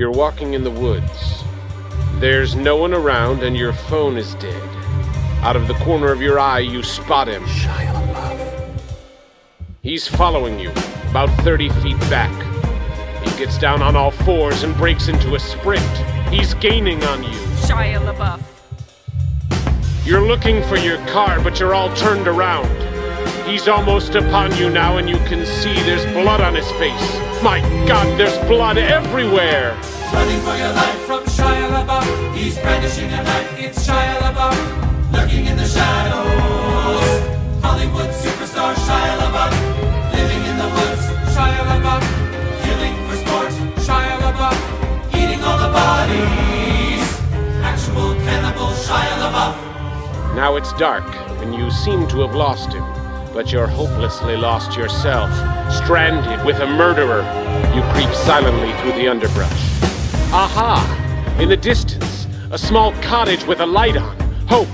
You're walking in the woods. There's no one around, and your phone is dead. Out of the corner of your eye, you spot him. Shia LaBeouf. He's following you, about 30 feet back. He gets down on all fours and breaks into a sprint. He's gaining on you. Shia LaBeouf. You're looking for your car, but you're all turned around. He's almost upon you now, and you can see there's blood on his face. My God, there's blood everywhere! Running for your life from Shia LaBeouf. He's brandishing a knife. It's Shia LaBeouf. Lurking in the shadows. Hollywood superstar Shia LaBeouf. Living in the woods. Shia LaBeouf. Killing for sport. Shia LaBeouf. Eating all the bodies. Actual cannibal Shia LaBeouf. Now it's dark, and you seem to have lost him. But you're hopelessly lost yourself, stranded with a murderer. You creep silently through the underbrush. Aha! In the distance, a small cottage with a light on. Hope.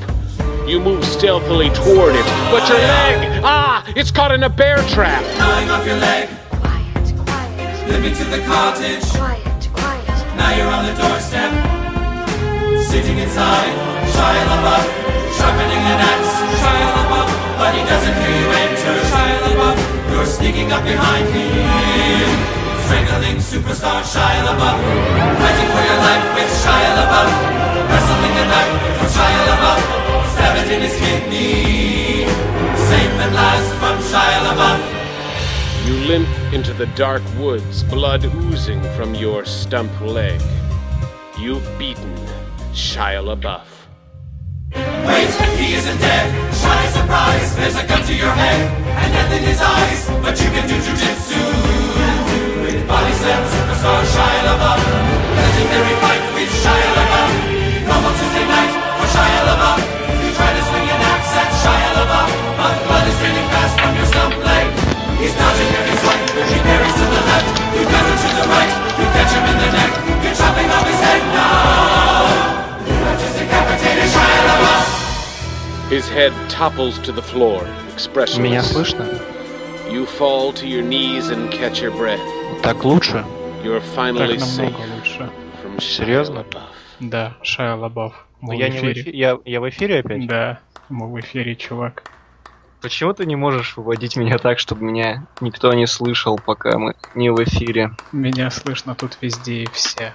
You move stealthily toward it, but your leg! Ah! It's caught in a bear trap! Gnawing off your leg. Quiet, quiet, Limping to the cottage. quiet, quiet. Now you're on the doorstep. Sitting inside. Shia LaBeouf. Sharpening an axe. Shia LaBeouf. But he doesn't hear you enter. Shia LaBeouf. You're sneaking up behind him. Strangling superstar Shia LaBeouf. Fighting for your life with Shia LaBeouf. Wrestling a knife from Shia LaBeouf. Stab it in his kidney. Safe at last from Shia LaBeouf. You limp into the dark woods, blood oozing from your stump leg. You've beaten Shia LaBeouf. Wait, he isn't dead. Shy surprise, there's a gun to your head and death in his eyes. But you can do jujitsu. With body slam superstar Shia LaBeouf. Legendary fight with Shia LaBeouf. Normal Tuesday night for Shia LaBeouf. You try to swing an axe at Shia LaBeouf, but blood is draining fast from your stump leg. He's dodging every swipe. He parries to the left. You counter to the right. You catch him in the neck. You're chopping off his head now. You have just decapitated Shia LaBeouf. His head topples to the floor, Меня expressionless. слышно? You fall to your knees and catch your breath. Так лучше? Так намного лучше. Серьезно? Да, Шая Лабаф. Ну, я, не в эфире. Я, я в эфире опять? Да, мы в эфире, чувак. Почему ты не можешь выводить меня так, чтобы меня никто не слышал, пока мы не в эфире? Меня слышно тут везде и все.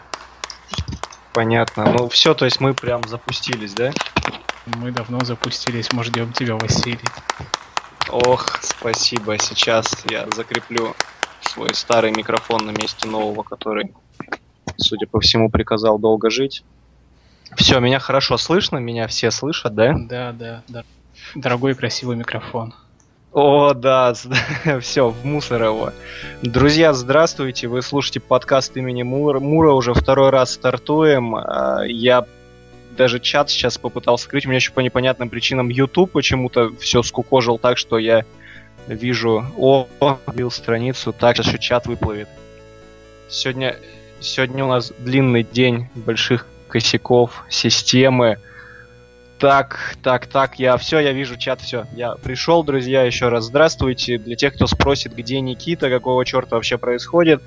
Понятно. Ну все, то есть мы прям запустились, да? Мы давно запустились, мы ждем тебя, Василий. Ох, спасибо. Сейчас я закреплю свой старый микрофон на месте нового, который, судя по всему, приказал долго жить. Все, меня хорошо слышно, меня все слышат, да? Да, да, да. Дорогой и красивый микрофон. О, да, все, в мусор его. Друзья, здравствуйте, вы слушаете подкаст имени Мура, Мура уже второй раз стартуем. А, Я даже чат сейчас попытался скрыть, у меня еще по непонятным причинам YouTube почему-то все скукожил так, что я вижу, о, вбил страницу, так, сейчас еще чат выплывет. Сегодня, сегодня у нас длинный день больших косяков системы. Так, так, так, я все, я вижу чат, все. Я пришел, друзья, еще раз здравствуйте. Для тех, кто спросит, где Никита, какого черта вообще происходит.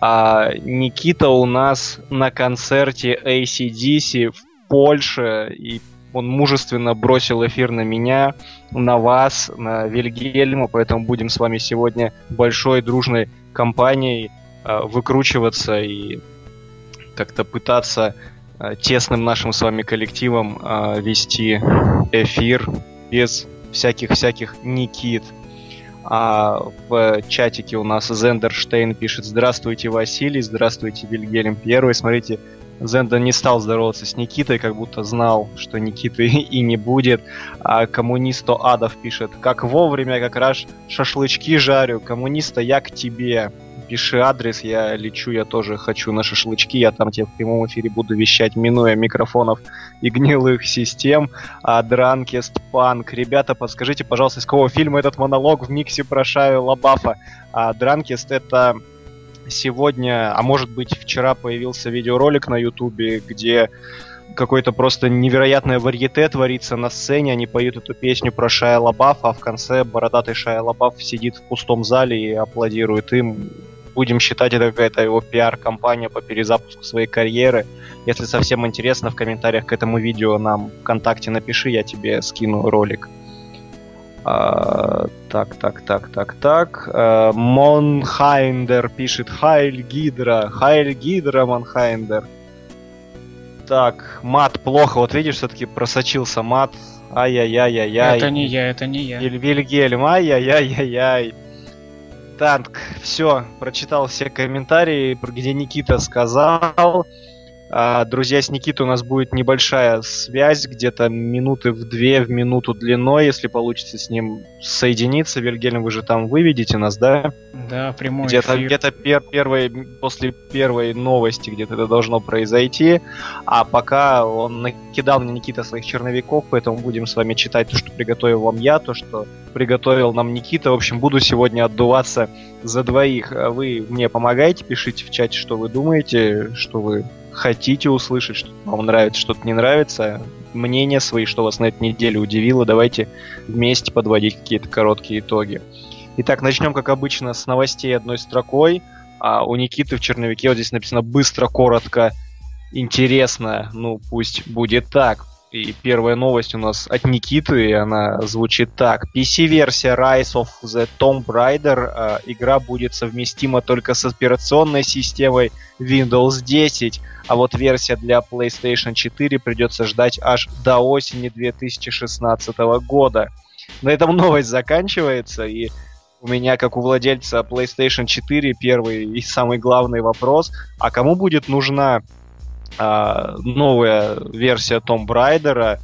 А, Никита у нас на концерте ACDC в Польше, и он мужественно бросил эфир на меня, на вас, на Вильгельма, поэтому будем с вами сегодня большой дружной компанией а, выкручиваться и как-то пытаться а, тесным нашим с вами коллективом а, вести эфир без всяких-всяких Никит. А в чатике у нас Зендерштейн пишет «Здравствуйте, Василий, здравствуйте, Вильгельм Первый». Смотрите, Зендер не стал здороваться с Никитой, как будто знал, что Никиты и не будет. А коммунисто Адов пишет «Как вовремя, как раз шашлычки жарю, коммуниста я к тебе». Пиши адрес, я лечу, я тоже хочу на шашлычки, я там тебе в прямом эфире буду вещать, минуя микрофонов и гнилых систем. А Дранкест Панк. Ребята, подскажите, пожалуйста, из какого фильма этот монолог в миксе про Шаю Лабафа? А Дранкест это сегодня, а может быть вчера появился видеоролик на ютубе, где какой-то просто невероятное варьете творится на сцене, они поют эту песню про Шая Лабафа, а в конце бородатый Шая Лабаф сидит в пустом зале и аплодирует им. будем считать это какая-то его пиар-компания по перезапуску своей карьеры. Если совсем интересно, в комментариях к этому видео нам ВКонтакте напиши, я тебе скину ролик. А, так, так, так, так, так. А, Монхайндер пишет Хайль Гидра. Хайль Гидра, Монхайндер. Так, мат плохо. Вот видишь, все-таки просочился мат. Ай-яй-яй-яй-яй. Это не я, это не я. Виль- Вильгельм, ай-яй-яй-яй-яй. Так, все, прочитал все комментарии, где Никита сказал. А, друзья, с Никитой у нас будет небольшая связь, где-то минуты в две, в минуту длиной, если получится с ним соединиться. Вильгельм, вы же там выведете нас, да? Да, прямой Где-то эфир. где-то пер, первой, после первой новости где-то это должно произойти. А пока он накидал мне Никита своих черновиков, поэтому будем с вами читать то, что приготовил вам я, то, что приготовил нам Никита. В общем, буду сегодня отдуваться за двоих. Вы мне помогаете, пишите в чате, что вы думаете, что вы хотите услышать, что вам нравится, что-то не нравится. Мнения свои, что вас на этой неделе удивило. Давайте вместе подводить какие-то короткие итоги. Итак, начнем, как обычно, с новостей одной строкой. А у Никиты в черновике вот здесь написано быстро, коротко, интересно. Ну, пусть будет так. И первая новость у нас от Никиты, и она звучит так. PC-версия Rise of the Tomb Raider. э, игра будет совместима только с операционной системой Windows 10, а вот версия для PlayStation 4 придется ждать аж до осени 2016 года. На этом новость заканчивается, и у меня, как у владельца PlayStation 4, первый и самый главный вопрос, а кому будет нужна а, новая версия Tomb Raider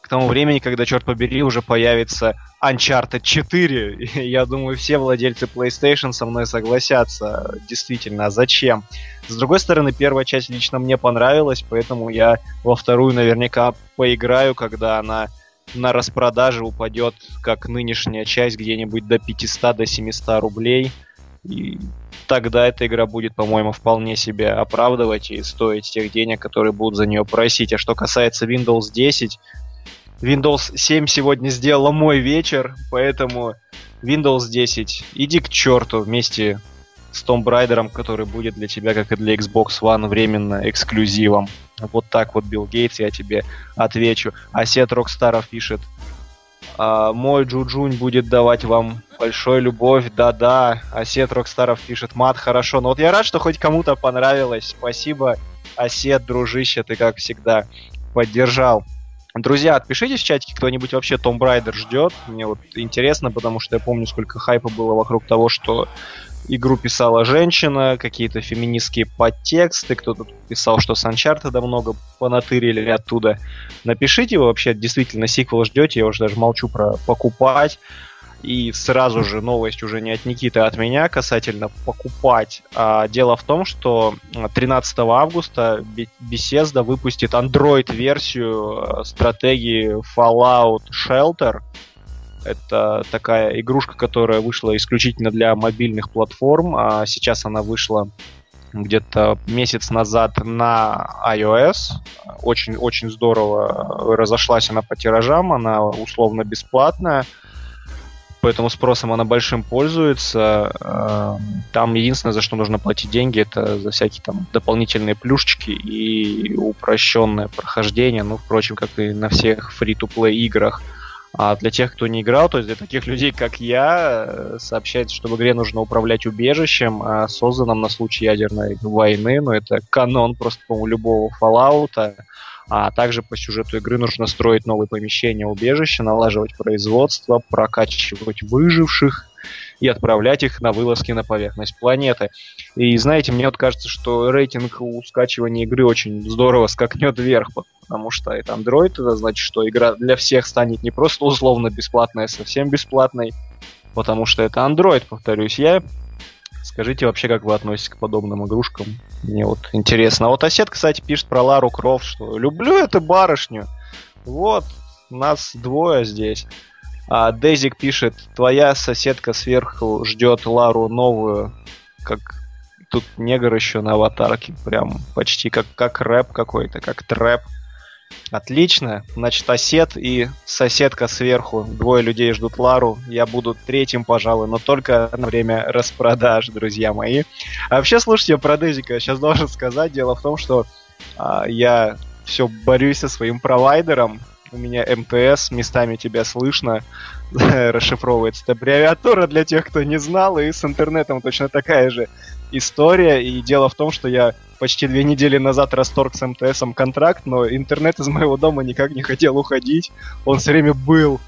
к тому времени, когда, черт побери, уже появится Uncharted 4. И Я думаю, все владельцы PlayStation со мной согласятся. Действительно, а зачем? С другой стороны, первая часть лично мне понравилась, поэтому я во вторую наверняка поиграю, когда она на распродаже упадет, как нынешняя часть, где-нибудь до 500, до 700 рублей. И тогда эта игра будет, по-моему, вполне себе оправдывать и стоить тех денег, которые будут за нее просить. А что касается Windows 10, Windows 7 сегодня сделала мой вечер, поэтому Windows 10, иди к черту вместе с Tomb Raider, который будет для тебя, как и для Xbox One, временно эксклюзивом. Вот так вот, Билл Гейтс, я тебе отвечу. А Сет Рокстаров пишет, «А, мой Джуджунь будет давать вам большой любовь, да-да. Осет Рокстаров пишет, мат, хорошо. Но вот я рад, что хоть кому-то понравилось. Спасибо, Осет, дружище, ты как всегда поддержал. Друзья, отпишитесь в чатике, кто-нибудь вообще Tomb Raider ждет. Мне вот интересно, потому что я помню, сколько хайпа было вокруг того, что игру писала женщина, какие-то феминистские подтексты, кто-то писал, что с Uncharted много понатырили оттуда. Напишите, вы вообще действительно сиквел ждете, я уже даже молчу про покупать. И сразу же новость уже не от Никиты, а от меня касательно покупать. А, дело в том, что 13 августа Be- Bethesda выпустит Android-версию э, стратегии Fallout Shelter. Это такая игрушка, которая вышла исключительно для мобильных платформ, а сейчас она вышла где-то месяц назад на iOS. Очень-очень здорово разошлась она по тиражам, она условно бесплатная поэтому спросом она большим пользуется. Эм, Там единственное, за что нужно платить деньги, это за всякие там дополнительные плюшечки и упрощенное прохождение, ну, впрочем, как и на всех фри-то-плей играх. А для тех, кто не играл, то есть для таких людей, как я, э, сообщается, что в игре нужно управлять убежищем, а созданным на случай ядерной войны, ну, это канон просто, по-моему, любого Fallout. А также по сюжету игры нужно строить новые помещения убежища, налаживать производство, прокачивать выживших и отправлять их на вылазки на поверхность планеты. И знаете, мне вот кажется, что рейтинг у скачивания игры очень здорово скакнет вверх, потому что это Android, это значит, что игра для всех станет не просто условно бесплатной, а совсем бесплатной, потому что это Android, повторюсь я. Скажите вообще, как вы относитесь к подобным игрушкам? Мне вот интересно. А вот Осет, кстати, пишет про Лару Крофт, что люблю эту барышню. Вот, нас двое здесь. А Дезик пишет, твоя соседка сверху ждет Лару новую, как тут негр еще на аватарке, прям почти как, как рэп какой-то, как трэп. Отлично. Значит, осет и соседка сверху. Двое людей ждут Лару. Я буду третьим, пожалуй, но только на время распродаж, друзья мои. А вообще, слушайте, про Дезика сейчас должен сказать. Дело в том, что а, я все борюсь со своим провайдером. У меня МТС, местами тебя слышно, расшифровывается. Это аббревиатура для тех, кто не знал, и с интернетом точно такая же история. И дело в том, что я почти две недели назад расторг с МТСом контракт, но интернет из моего дома никак не хотел уходить. Он все время был.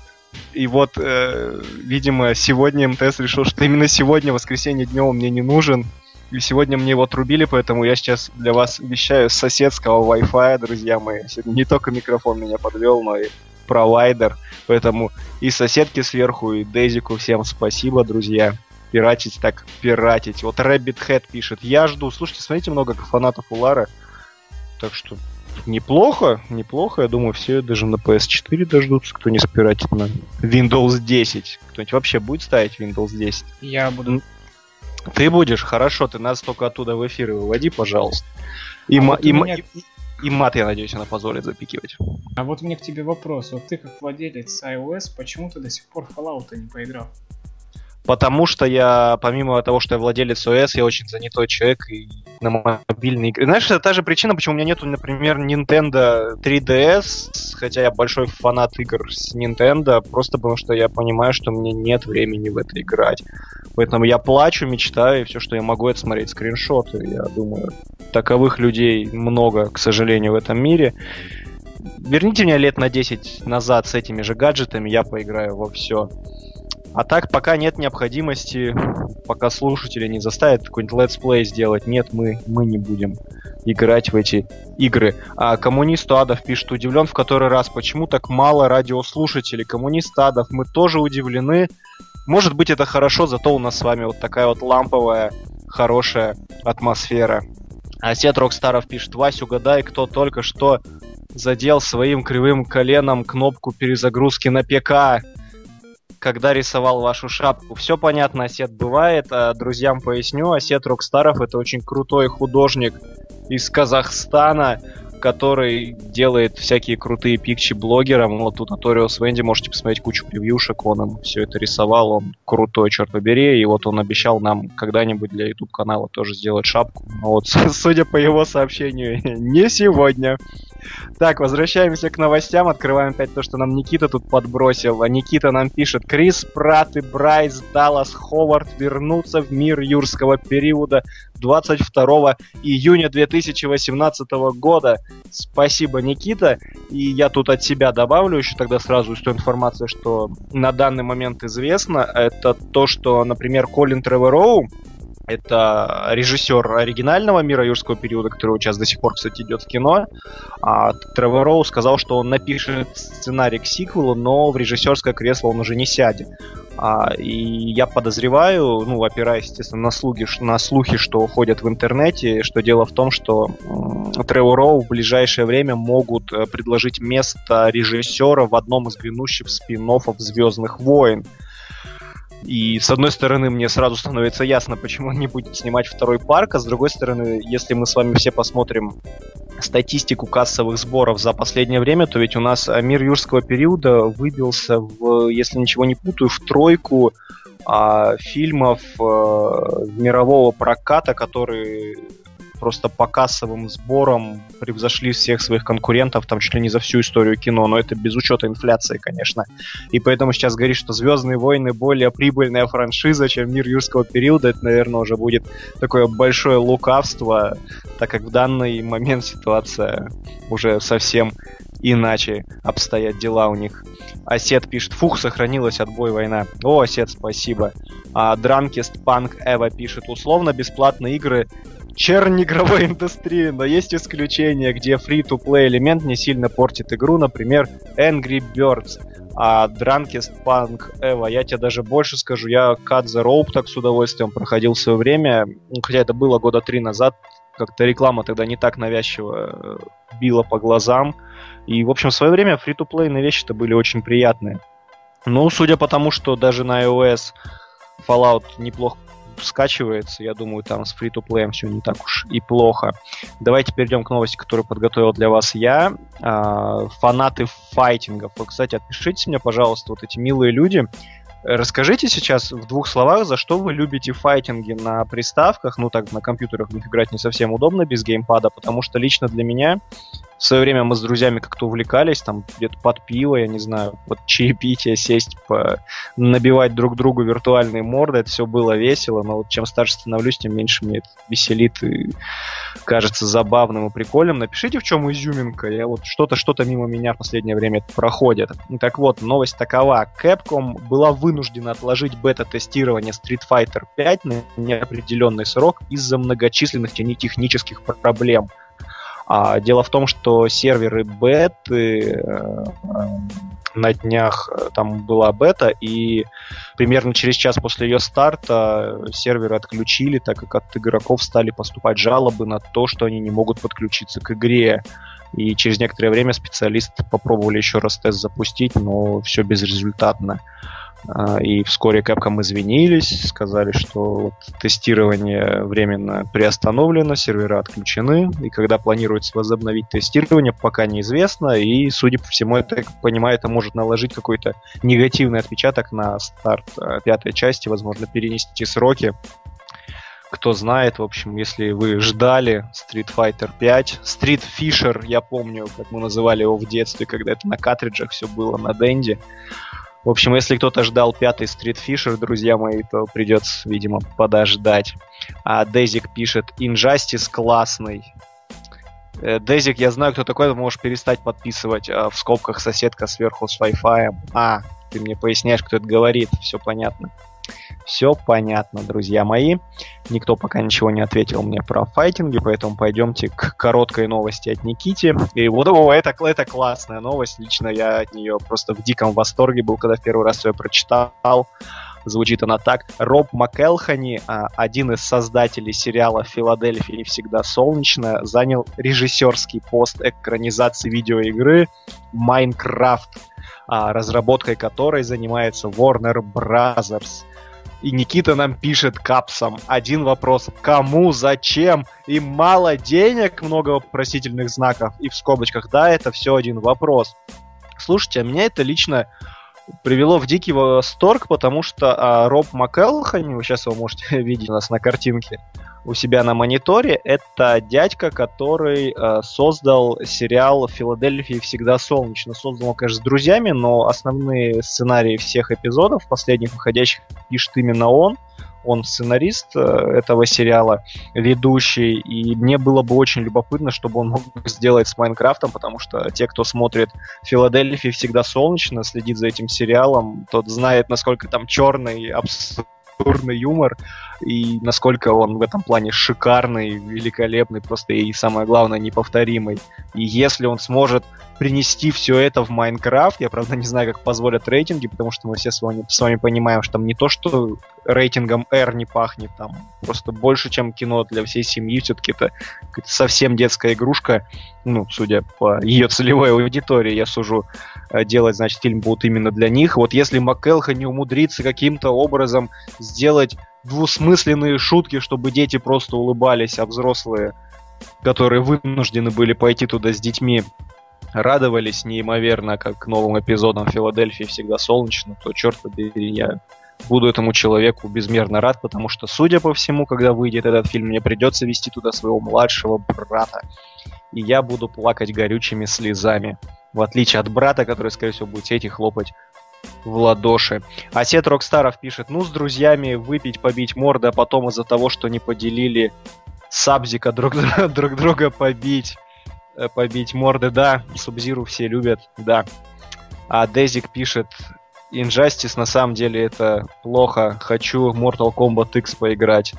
И вот, э, видимо, сегодня МТС решил, что именно сегодня, воскресенье днем, мне не нужен. И сегодня мне его отрубили, поэтому я сейчас для вас вещаю с соседского Wi-Fi, друзья мои. Не только микрофон меня подвел, но и провайдер. Поэтому и соседки сверху, и Дезику всем спасибо, друзья пиратить так пиратить. Вот Rabbit Head пишет, я жду. Слушайте, смотрите, много фанатов у Лары. Так что неплохо, неплохо. Я думаю, все даже на PS4 дождутся, кто не спиратит на Windows 10. Кто-нибудь вообще будет ставить Windows 10? Я буду. Ты будешь? Хорошо, ты нас только оттуда в эфир выводи, пожалуйста. И, а ма- вот и, меня... и, и мат, я надеюсь, она позволит запикивать. А вот мне к тебе вопрос. Вот ты как владелец iOS, почему ты до сих пор Fallout не поиграл? Потому что я, помимо того, что я владелец ОС, я очень занятой человек и на мобильные игры. Знаешь, это та же причина, почему у меня нету, например, Nintendo 3DS, хотя я большой фанат игр с Nintendo, просто потому что я понимаю, что мне нет времени в это играть. Поэтому я плачу, мечтаю, и все, что я могу, это смотреть скриншоты. Я думаю, таковых людей много, к сожалению, в этом мире. Верните меня лет на 10 назад с этими же гаджетами, я поиграю во все. А так, пока нет необходимости, пока слушатели не заставят какой-нибудь летсплей сделать, нет, мы, мы не будем играть в эти игры. А коммунист Адов пишет, удивлен в который раз, почему так мало радиослушателей. Коммунист Адов, мы тоже удивлены. Может быть, это хорошо, зато у нас с вами вот такая вот ламповая, хорошая атмосфера. Осет Рокстаров пишет, Вась, угадай, кто только что задел своим кривым коленом кнопку перезагрузки на ПК когда рисовал вашу шапку. Все понятно, Осет бывает. А друзьям поясню, Осет Рокстаров это очень крутой художник из Казахстана, который делает всякие крутые пикчи блогерам. Вот тут Аториус Венди, можете посмотреть кучу превьюшек, он им все это рисовал, он крутой, черт побери, и вот он обещал нам когда-нибудь для YouTube канала тоже сделать шапку. Вот, судя по его сообщению, не сегодня. Так, возвращаемся к новостям. Открываем опять то, что нам Никита тут подбросил. А Никита нам пишет. Крис Пратт и Брайс Даллас Ховард вернутся в мир юрского периода 22 июня 2018 года. Спасибо, Никита. И я тут от себя добавлю еще тогда сразу из той информации, что на данный момент известно. Это то, что, например, Колин Тревороу, это режиссер оригинального мира юрского периода, который сейчас до сих пор, кстати, идет в кино. А Тревор Роу сказал, что он напишет сценарий к сиквелу, но в режиссерское кресло он уже не сядет. А, и я подозреваю, ну, опираясь, естественно, на слухи, на слухи, что ходят в интернете, что дело в том, что Тревор Роу в ближайшее время могут э, предложить место режиссера в одном из грядущих спин-оффов «Звездных войн». И с одной стороны, мне сразу становится ясно, почему он не будет снимать второй парк, а с другой стороны, если мы с вами все посмотрим статистику кассовых сборов за последнее время, то ведь у нас мир юрского периода выбился в, если ничего не путаю, в тройку а, фильмов а, мирового проката, которые просто по кассовым сборам превзошли всех своих конкурентов, там чуть ли не за всю историю кино, но это без учета инфляции, конечно. И поэтому сейчас говорить, что Звездные войны более прибыльная франшиза, чем мир юрского периода, это, наверное, уже будет такое большое лукавство, так как в данный момент ситуация уже совсем иначе обстоят дела у них. Осет пишет, фух, сохранилась отбой война. О, Осет, спасибо. А Дранкист Панк Эва пишет, условно бесплатные игры чернь игровой индустрии, но есть исключения, где free-to-play элемент не сильно портит игру, например, Angry Birds. А Drunkest Punk Эва, я тебе даже больше скажу, я Cut the Rope так с удовольствием проходил в свое время, хотя это было года три назад, как-то реклама тогда не так навязчиво э, била по глазам. И, в общем, в свое время фри-то-плей вещи-то были очень приятные. Ну, судя по тому, что даже на iOS Fallout неплохо скачивается. Я думаю, там с фри play все не так уж и плохо. Давайте перейдем к новости, которую подготовил для вас я. А, фанаты файтингов. Вы, кстати, отпишитесь мне, пожалуйста, вот эти милые люди. Расскажите сейчас в двух словах, за что вы любите файтинги на приставках. Ну, так, на компьютерах играть не совсем удобно без геймпада, потому что лично для меня в свое время мы с друзьями как-то увлекались, там где-то под пиво, я не знаю, под чаепитие сесть, по... набивать друг другу виртуальные морды, это все было весело, но вот чем старше становлюсь, тем меньше мне это веселит и кажется забавным и прикольным. Напишите, в чем изюминка, я вот что-то, что-то мимо меня в последнее время проходит. Так вот, новость такова. Capcom была вынуждена отложить бета-тестирование Street Fighter 5 на неопределенный срок из-за многочисленных технических проблем – а, дело в том, что серверы беты э, на днях э, там была бета, и примерно через час после ее старта серверы отключили, так как от игроков стали поступать жалобы на то, что они не могут подключиться к игре. И через некоторое время специалисты попробовали еще раз тест запустить, но все безрезультатно. И вскоре Capcom извинились, сказали, что вот тестирование временно приостановлено, сервера отключены, и когда планируется возобновить тестирование, пока неизвестно, и, судя по всему, я понимаю, это может наложить какой-то негативный отпечаток на старт а, пятой части, возможно, перенести сроки. Кто знает, в общем, если вы ждали Street Fighter 5, Street Fisher, я помню, как мы называли его в детстве, когда это на картриджах все было на Денде, в общем, если кто-то ждал пятый Street Fisher, друзья мои, то придется, видимо, подождать. А Дезик пишет, Injustice классный. Э, Дезик, я знаю, кто такой, ты можешь перестать подписывать а, в скобках соседка сверху с Wi-Fi. А, ты мне поясняешь, кто это говорит, все понятно. Все понятно, друзья мои. Никто пока ничего не ответил мне про файтинги, поэтому пойдемте к короткой новости от Никити. И вот о, это, это классная новость. Лично я от нее просто в диком восторге был, когда первый раз ее прочитал. Звучит она так. Роб МакЭлхани, а, один из создателей сериала «Филадельфия всегда солнечно», занял режиссерский пост экранизации видеоигры «Майнкрафт», а, разработкой которой занимается Warner Brothers. И Никита нам пишет капсом один вопрос. Кому, зачем? Им мало денег, много вопросительных знаков. И в скобочках, да, это все один вопрос. Слушайте, а меня это лично привело в дикий восторг, потому что а, Роб МакЭлхани, вы сейчас его можете видеть у нас на картинке, у себя на мониторе, это дядька, который э, создал сериал «Филадельфия всегда солнечно». Создал он, конечно, с друзьями, но основные сценарии всех эпизодов, последних выходящих, пишет именно он. Он сценарист э, этого сериала, ведущий, и мне было бы очень любопытно, чтобы он мог сделать с Майнкрафтом, потому что те, кто смотрит «Филадельфия всегда солнечно», следит за этим сериалом, тот знает, насколько там черный, абсурдный юмор, и насколько он в этом плане шикарный, великолепный, просто и самое главное, неповторимый. И если он сможет принести все это в Майнкрафт, я, правда, не знаю, как позволят рейтинги, потому что мы все с вами, с вами понимаем, что там не то, что рейтингом R не пахнет, там просто больше, чем кино для всей семьи, все-таки это совсем детская игрушка, ну, судя по ее целевой аудитории, я сужу, э, делать, значит, фильм будут именно для них. Вот если МакКелха не умудрится каким-то образом сделать двусмысленные шутки, чтобы дети просто улыбались, а взрослые, которые вынуждены были пойти туда с детьми, радовались неимоверно, как новым эпизодам Филадельфии всегда солнечно, то черт побери, я буду этому человеку безмерно рад, потому что, судя по всему, когда выйдет этот фильм, мне придется вести туда своего младшего брата. И я буду плакать горючими слезами. В отличие от брата, который, скорее всего, будет сидеть и хлопать в ладоши. А Сет Рокстаров пишет, ну, с друзьями выпить, побить морды, а потом из-за того, что не поделили Сабзика друг, друг друга побить. Э, побить морды, да. Субзиру все любят, да. А Дезик пишет, Injustice на самом деле это плохо. Хочу Mortal Kombat X поиграть.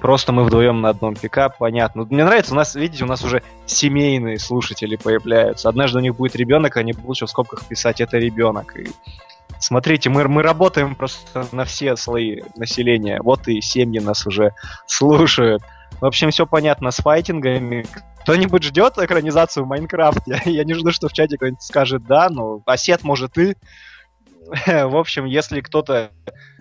Просто мы вдвоем на одном ПК, понятно. Мне нравится, у нас, видите, у нас уже семейные слушатели появляются. Однажды у них будет ребенок, они будут в скобках писать «это ребенок». И смотрите, мы, мы работаем просто на все слои населения. Вот и семьи нас уже слушают. В общем, все понятно с файтингами. Кто-нибудь ждет экранизацию в Майнкрафте? Я не жду, что в чате кто-нибудь скажет «да», но Осет, может, и В общем, если кто-то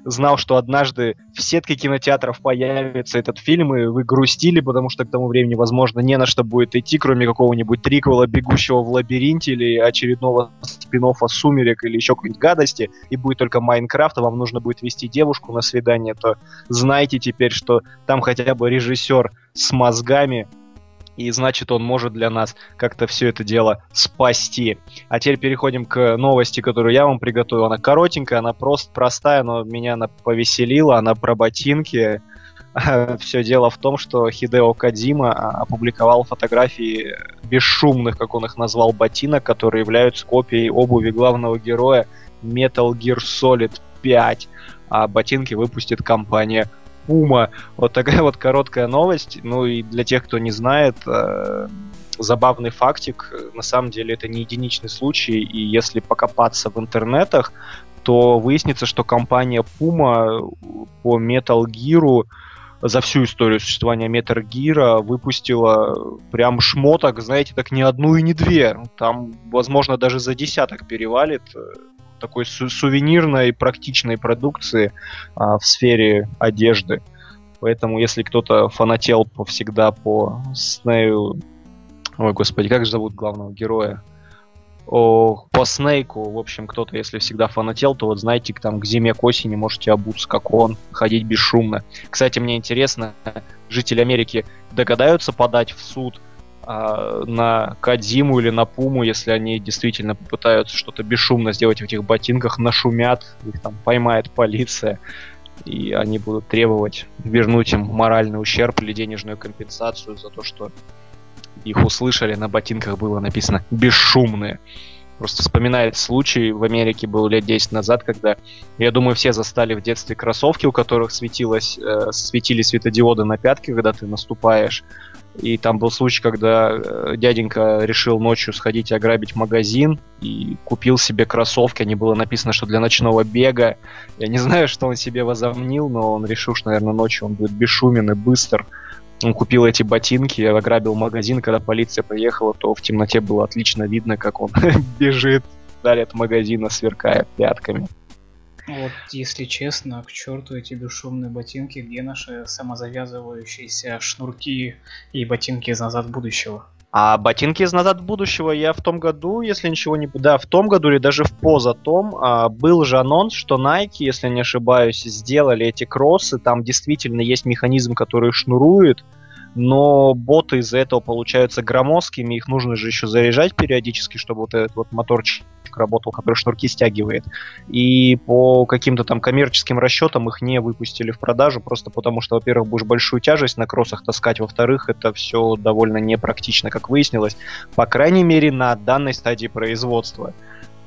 знал, что однажды в сетке кинотеатров появится этот фильм, и вы грустили, потому что к тому времени, возможно, не на что будет идти, кроме какого-нибудь триквела «Бегущего в лабиринте» или очередного спин «Сумерек» или еще какой-нибудь гадости, и будет только Майнкрафт, а вам нужно будет вести девушку на свидание, то знайте теперь, что там хотя бы режиссер с мозгами, и значит он может для нас как-то все это дело спасти. А теперь переходим к новости, которую я вам приготовил. Она коротенькая, она просто простая, но меня она повеселила, она про ботинки. Все дело в том, что Хидео Кадима опубликовал фотографии бесшумных, как он их назвал, ботинок, которые являются копией обуви главного героя Metal Gear Solid 5. А ботинки выпустит компания Пума. Вот такая вот короткая новость. Ну и для тех, кто не знает, э, забавный фактик. На самом деле это не единичный случай, и если покопаться в интернетах, то выяснится, что компания Puma по Metal Gear за всю историю существования Metal Gear выпустила прям шмоток, знаете, так не одну и не две. Там, возможно, даже за десяток перевалит такой су- сувенирной практичной продукции а, в сфере одежды. Поэтому, если кто-то фанател всегда по Снею... Ой, господи, как же зовут главного героя? О, по Снейку, в общем, кто-то, если всегда фанател, то вот знаете, там к зиме, к осени можете обуться, как он, ходить бесшумно. Кстати, мне интересно, жители Америки догадаются подать в суд на Кадзиму или на Пуму, если они действительно попытаются что-то бесшумно сделать в этих ботинках, нашумят, их там поймает полиция, и они будут требовать вернуть им моральный ущерб или денежную компенсацию за то, что их услышали, на ботинках было написано «бесшумные». Просто вспоминает случай в Америке был лет 10 назад, когда, я думаю, все застали в детстве кроссовки, у которых светилось, э, светили светодиоды на пятке, когда ты наступаешь. И там был случай, когда э, дяденька решил ночью сходить и ограбить магазин и купил себе кроссовки. Они было написано, что для ночного бега. Я не знаю, что он себе возомнил, но он решил, что, наверное, ночью он будет бесшумен и быстр. Он купил эти ботинки, ограбил магазин. Когда полиция приехала, то в темноте было отлично видно, как он бежит вдали от магазина, сверкая пятками. Вот, если честно, к черту эти бесшумные ботинки, где наши самозавязывающиеся шнурки и ботинки из назад будущего? А ботинки из назад будущего я в том году, если ничего не... Да, в том году или даже в позатом а, был же анонс, что Nike, если не ошибаюсь, сделали эти кроссы. Там действительно есть механизм, который шнурует, но боты из-за этого получаются громоздкими, их нужно же еще заряжать периодически, чтобы вот этот вот моторчик работал, который шнурки стягивает. И по каким-то там коммерческим расчетам их не выпустили в продажу, просто потому что, во-первых, будешь большую тяжесть на кроссах таскать, во-вторых, это все довольно непрактично, как выяснилось, по крайней мере, на данной стадии производства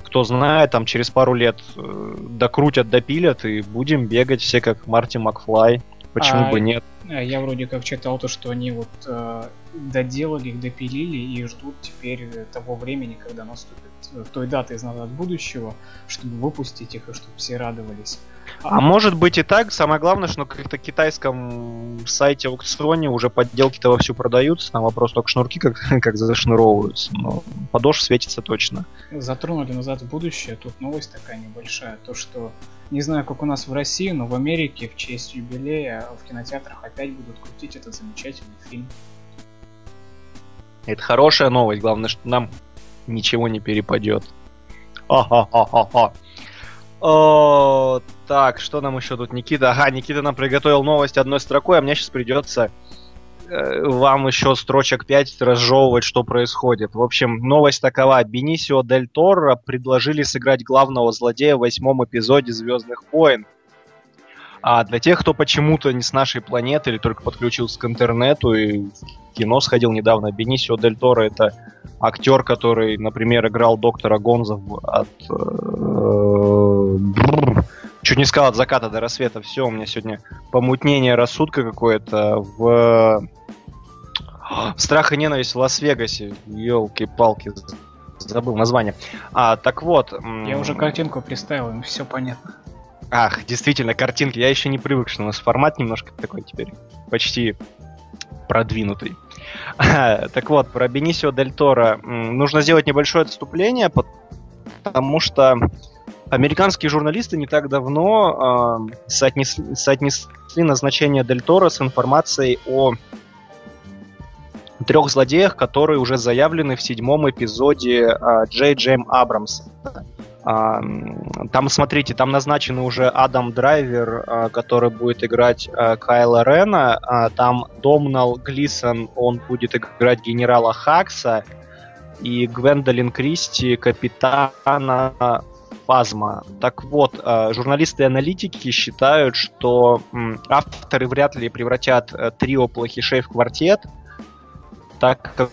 кто знает, там через пару лет э, докрутят, допилят, и будем бегать все как Марти Макфлай. Почему А, бы нет? Э, Я вроде как читал то, что они вот э, доделали их, допилили и ждут теперь э, того времени, когда наступит э, той даты из назад будущего, чтобы выпустить их и чтобы все радовались. А может быть и так. Самое главное, что на каком-то китайском сайте аукционе уже подделки-то вовсю продаются. Там вопрос только шнурки как, как зашнуровываются. Но подошв светится точно. Затронули назад в будущее. Тут новость такая небольшая. То, что не знаю, как у нас в России, но в Америке в честь юбилея в кинотеатрах опять будут крутить этот замечательный фильм. Это хорошая новость. Главное, что нам ничего не перепадет. Ха-ха-ха-ха-ха. О, так, что нам еще тут Никита? Ага, Никита нам приготовил новость одной строкой, а мне сейчас придется э, вам еще строчек 5 разжевывать, что происходит. В общем, новость такова. Бенисио Дель Торо предложили сыграть главного злодея в восьмом эпизоде «Звездных войн». А для тех, кто почему-то не с нашей планеты или только подключился к интернету и в кино сходил недавно, Бенисио Дель Торо это актер, который, например, играл доктора Гонза в- от... э, Чуть не сказал от заката до рассвета. Все, у меня сегодня помутнение рассудка какое-то в... Страх и ненависть в Лас-Вегасе. Елки-палки. Забыл название. А, так вот. Я уже картинку представил, все понятно. Ах, действительно, картинки. Я еще не привык, что у нас формат немножко такой теперь почти продвинутый. Так вот, про Бенисио Дель Торо. Нужно сделать небольшое отступление, потому что Американские журналисты не так давно э, соотнесли, соотнесли назначение Дель Торо с информацией о трех злодеях, которые уже заявлены в седьмом эпизоде э, Джей Джейм Абрамса. Там, смотрите, там назначены уже Адам Драйвер, э, который будет играть э, Кайла Рена, э, там Домнал Глисон, он будет играть генерала Хакса, и Гвендолин Кристи, капитана Фазма. Так вот, журналисты и аналитики считают, что авторы вряд ли превратят э, трио плохишей в квартет, так как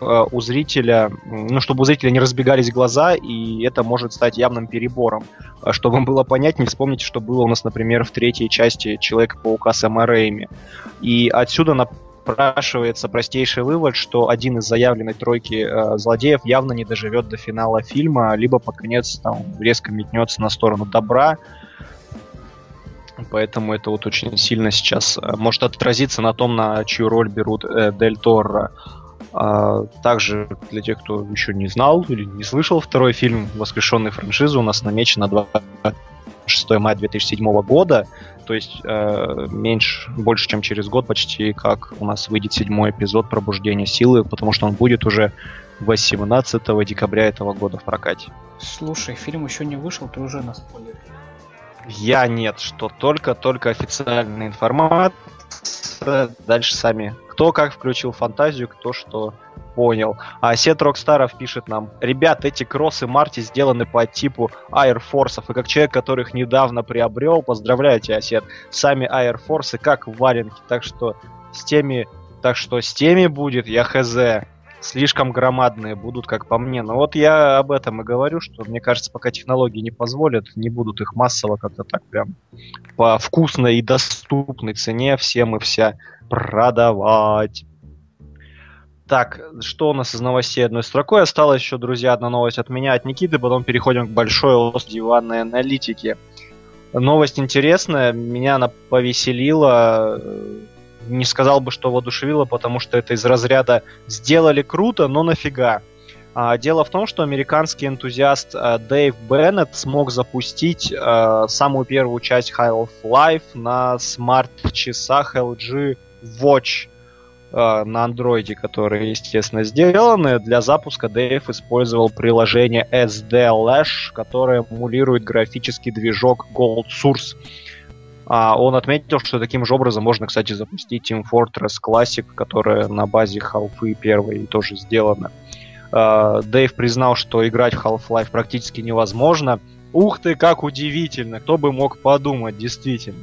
э, у зрителя, ну, чтобы у зрителя не разбегались глаза, и это может стать явным перебором. Чтобы вам было понятнее, вспомните, что было у нас, например, в третьей части Человека-паука с Рэйми. И отсюда напрашивается простейший вывод, что один из заявленной тройки э, злодеев явно не доживет до финала фильма, либо под конец там резко метнется на сторону добра. Поэтому это вот очень сильно сейчас э, может отразиться на том, на чью роль берут э, Дель Торро. А, также для тех, кто еще не знал или не слышал второй фильм воскрешенной франшизы, у нас намечен на 26 мая 2007 года то есть э, меньше, больше, чем через год почти, как у нас выйдет седьмой эпизод «Пробуждение силы», потому что он будет уже 18 декабря этого года в прокате. Слушай, фильм еще не вышел, ты уже на спойлере. Я нет, что только-только официальная информация. Дальше сами. Кто как включил фантазию, кто что понял. А Сет Рокстаров пишет нам, ребят, эти кроссы Марти сделаны по типу Air Force, и как человек, который их недавно приобрел, поздравляю тебя, Сет, сами Air Force как в валенке, так что с теми, так что с теми будет, я хз, слишком громадные будут, как по мне. Но вот я об этом и говорю, что мне кажется, пока технологии не позволят, не будут их массово как-то так прям по вкусной и доступной цене всем и вся продавать. Так, что у нас из новостей одной строкой? Осталось еще, друзья, одна новость от меня, от Никиты, потом переходим к большой ос диванной аналитике. Новость интересная, меня она повеселила, не сказал бы, что воодушевила, потому что это из разряда «сделали круто, но нафига». А, дело в том, что американский энтузиаст а, Дэйв Беннет смог запустить а, самую первую часть Half-Life на смарт-часах LG Watch – на андроиде, которые, естественно, сделаны. Для запуска Дэйв использовал приложение SD Lash, которое эмулирует графический движок Gold Source. А он отметил, что таким же образом можно, кстати, запустить Team Fortress Classic, которая на базе Half-Life первой тоже сделана. Uh, Дэйв признал, что играть в Half-Life практически невозможно. Ух ты, как удивительно! Кто бы мог подумать, действительно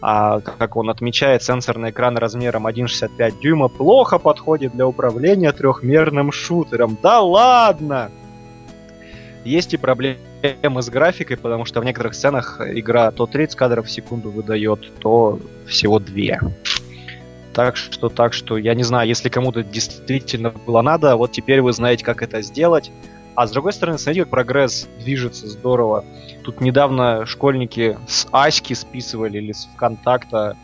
а, как он отмечает, сенсорный экран размером 1,65 дюйма плохо подходит для управления трехмерным шутером. Да ладно! Есть и проблемы с графикой, потому что в некоторых сценах игра то 30 кадров в секунду выдает, то всего 2. Так что, так что, я не знаю, если кому-то действительно было надо, вот теперь вы знаете, как это сделать. А с другой стороны, смотрите, как прогресс движется здорово. Тут недавно школьники с Аськи списывали или с ВКонтакта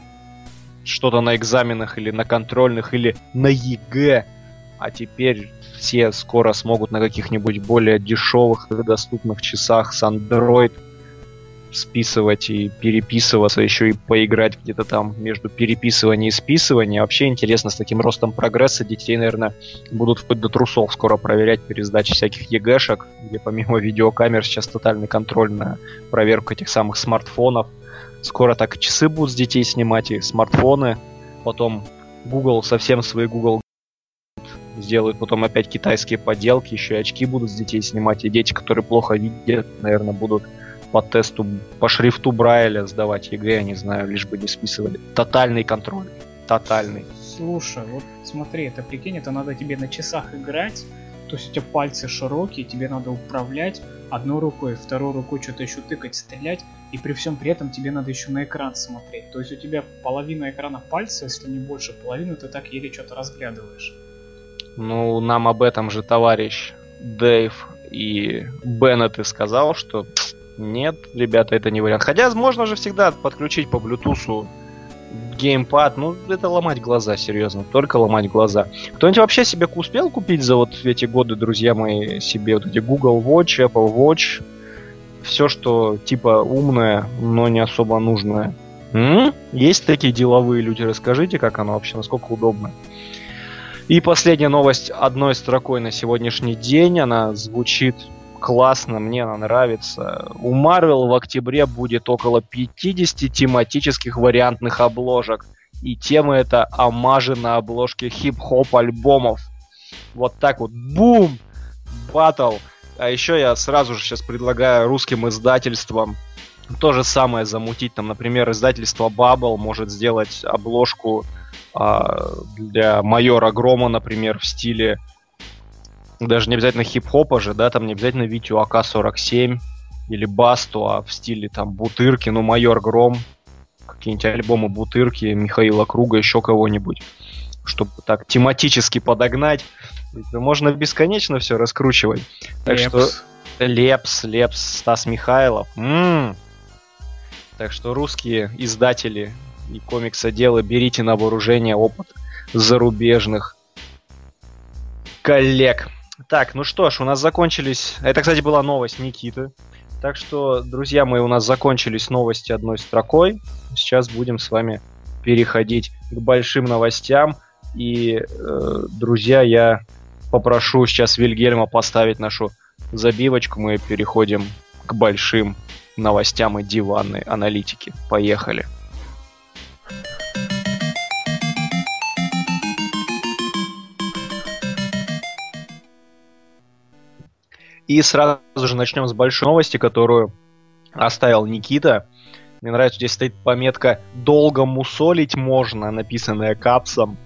что-то на экзаменах или на контрольных или на ЕГЭ. А теперь все скоро смогут на каких-нибудь более дешевых и доступных часах с Android списывать и переписываться, еще и поиграть где-то там между переписыванием и списыванием. Вообще интересно, с таким ростом прогресса детей, наверное, будут вплоть до трусов скоро проверять при сдаче всяких ЕГЭшек, где помимо видеокамер сейчас тотальный контроль на проверку этих самых смартфонов. Скоро так часы будут с детей снимать и смартфоны. Потом Google совсем свои Google сделают потом опять китайские поделки, еще и очки будут с детей снимать, и дети, которые плохо видят, наверное, будут по тесту, по шрифту Брайля сдавать ЕГЭ, я не знаю, лишь бы не списывали. Тотальный контроль. Тотальный. Слушай, вот смотри, это прикинь, это надо тебе на часах играть, то есть у тебя пальцы широкие, тебе надо управлять одной рукой, второй рукой что-то еще тыкать, стрелять, и при всем при этом тебе надо еще на экран смотреть. То есть у тебя половина экрана пальца, если не больше половины, ты так еле что-то разглядываешь. Ну, нам об этом же товарищ Дэйв и Беннет и сказал, что нет, ребята, это не вариант. Хотя можно же всегда подключить по Bluetooth геймпад. Ну, это ломать глаза, серьезно. Только ломать глаза. Кто-нибудь вообще себе успел купить за вот эти годы, друзья мои, себе вот эти Google Watch, Apple Watch? все, что типа умное, но не особо нужное. М? Есть такие деловые люди, расскажите, как оно вообще, насколько удобно. И последняя новость одной строкой на сегодняшний день. Она звучит классно, мне она нравится. У Marvel в октябре будет около 50 тематических вариантных обложек. И темы это амажи на обложке хип-хоп альбомов. Вот так вот, бум! Батл! А еще я сразу же сейчас предлагаю русским издательствам то же самое замутить. Там, например, издательство Bubble может сделать обложку а, для майора Грома, например, в стиле даже не обязательно хип-хопа же, да, там не обязательно Витю АК-47 или Басту, а в стиле там Бутырки, ну, Майор Гром, какие-нибудь альбомы Бутырки, Михаила Круга, еще кого-нибудь, чтобы так тематически подогнать. Это можно бесконечно все раскручивать. Так Лепс. что Лепс, Лепс, Стас Михайлов. М-м. Так что русские издатели и комиксоделы, берите на вооружение опыт зарубежных коллег. Так, ну что ж, у нас закончились... Это, кстати, была новость Никиты. Так что, друзья мои, у нас закончились новости одной строкой. Сейчас будем с вами переходить к большим новостям. И, э, друзья, я попрошу сейчас Вильгельма поставить нашу забивочку. Мы переходим к большим новостям и диванной аналитики. Поехали. И сразу же начнем с большой новости, которую оставил Никита. Мне нравится, здесь стоит пометка «Долго мусолить можно», написанная капсом.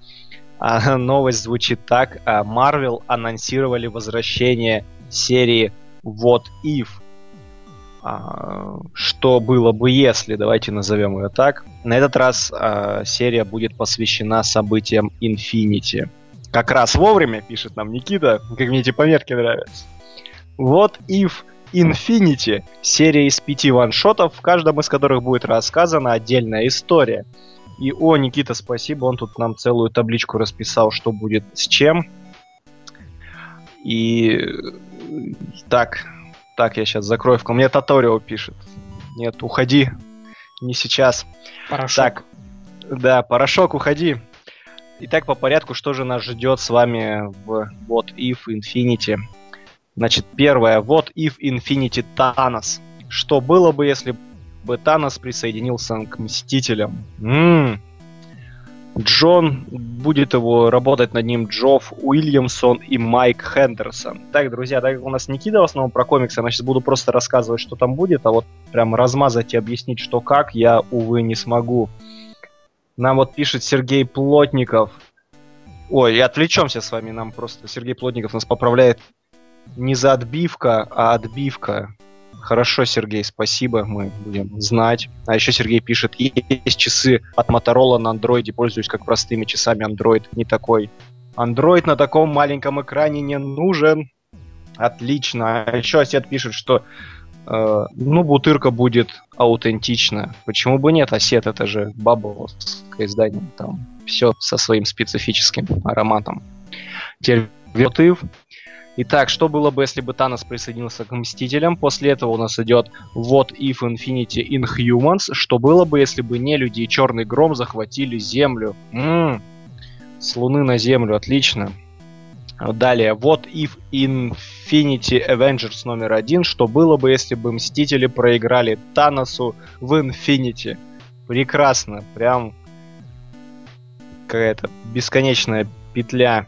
А новость звучит так. а, Marvel анонсировали возвращение серии What If. А, Что было бы если, давайте назовем ее так. На этот раз а, серия будет посвящена событиям Infinity. Как раз вовремя, пишет нам Никита, как мне эти пометки нравятся. What If Infinity – серия из пяти ваншотов, в каждом из которых будет рассказана отдельная история. И, о, Никита, спасибо, он тут нам целую табличку расписал, что будет с чем. И э, так, так, я сейчас закрою. Мне Таторио пишет. Нет, уходи. Не сейчас. Порошок. Так, да, порошок, уходи. Итак, по порядку, что же нас ждет с вами в What If Infinity? Значит, первое. What If Infinity Thanos. Что было бы, если бы Танос присоединился к Мстителям? М. Джон будет его работать над ним Джофф Уильямсон и Майк Хендерсон. Так, друзья, так как у нас Никита в основном про комиксы, я сейчас буду просто рассказывать, что там будет, а вот прям размазать и объяснить, что как, я, увы, не смогу. Нам вот пишет Сергей Плотников. Ой, отвлечемся с вами, нам просто Сергей Плотников нас поправляет. Не за отбивка, а отбивка. Хорошо, Сергей, спасибо, мы будем знать. А еще Сергей пишет, есть часы от Motorola на андроиде, пользуюсь как простыми часами, Android не такой. Android на таком маленьком экране не нужен. Отлично. А еще Осет пишет, что э, ну, бутырка будет аутентична. Почему бы нет? Осет это же бабловское издание. Там все со своим специфическим ароматом. Теперь. Итак, что было бы, если бы Танос присоединился к Мстителям? После этого у нас идет What If Infinity Inhumans. Что было бы, если бы не люди и Черный Гром захватили Землю? М-м, с Луны на Землю, отлично. Далее, What If Infinity Avengers номер один. Что было бы, если бы Мстители проиграли Таносу в Infinity? Прекрасно, прям какая-то бесконечная петля.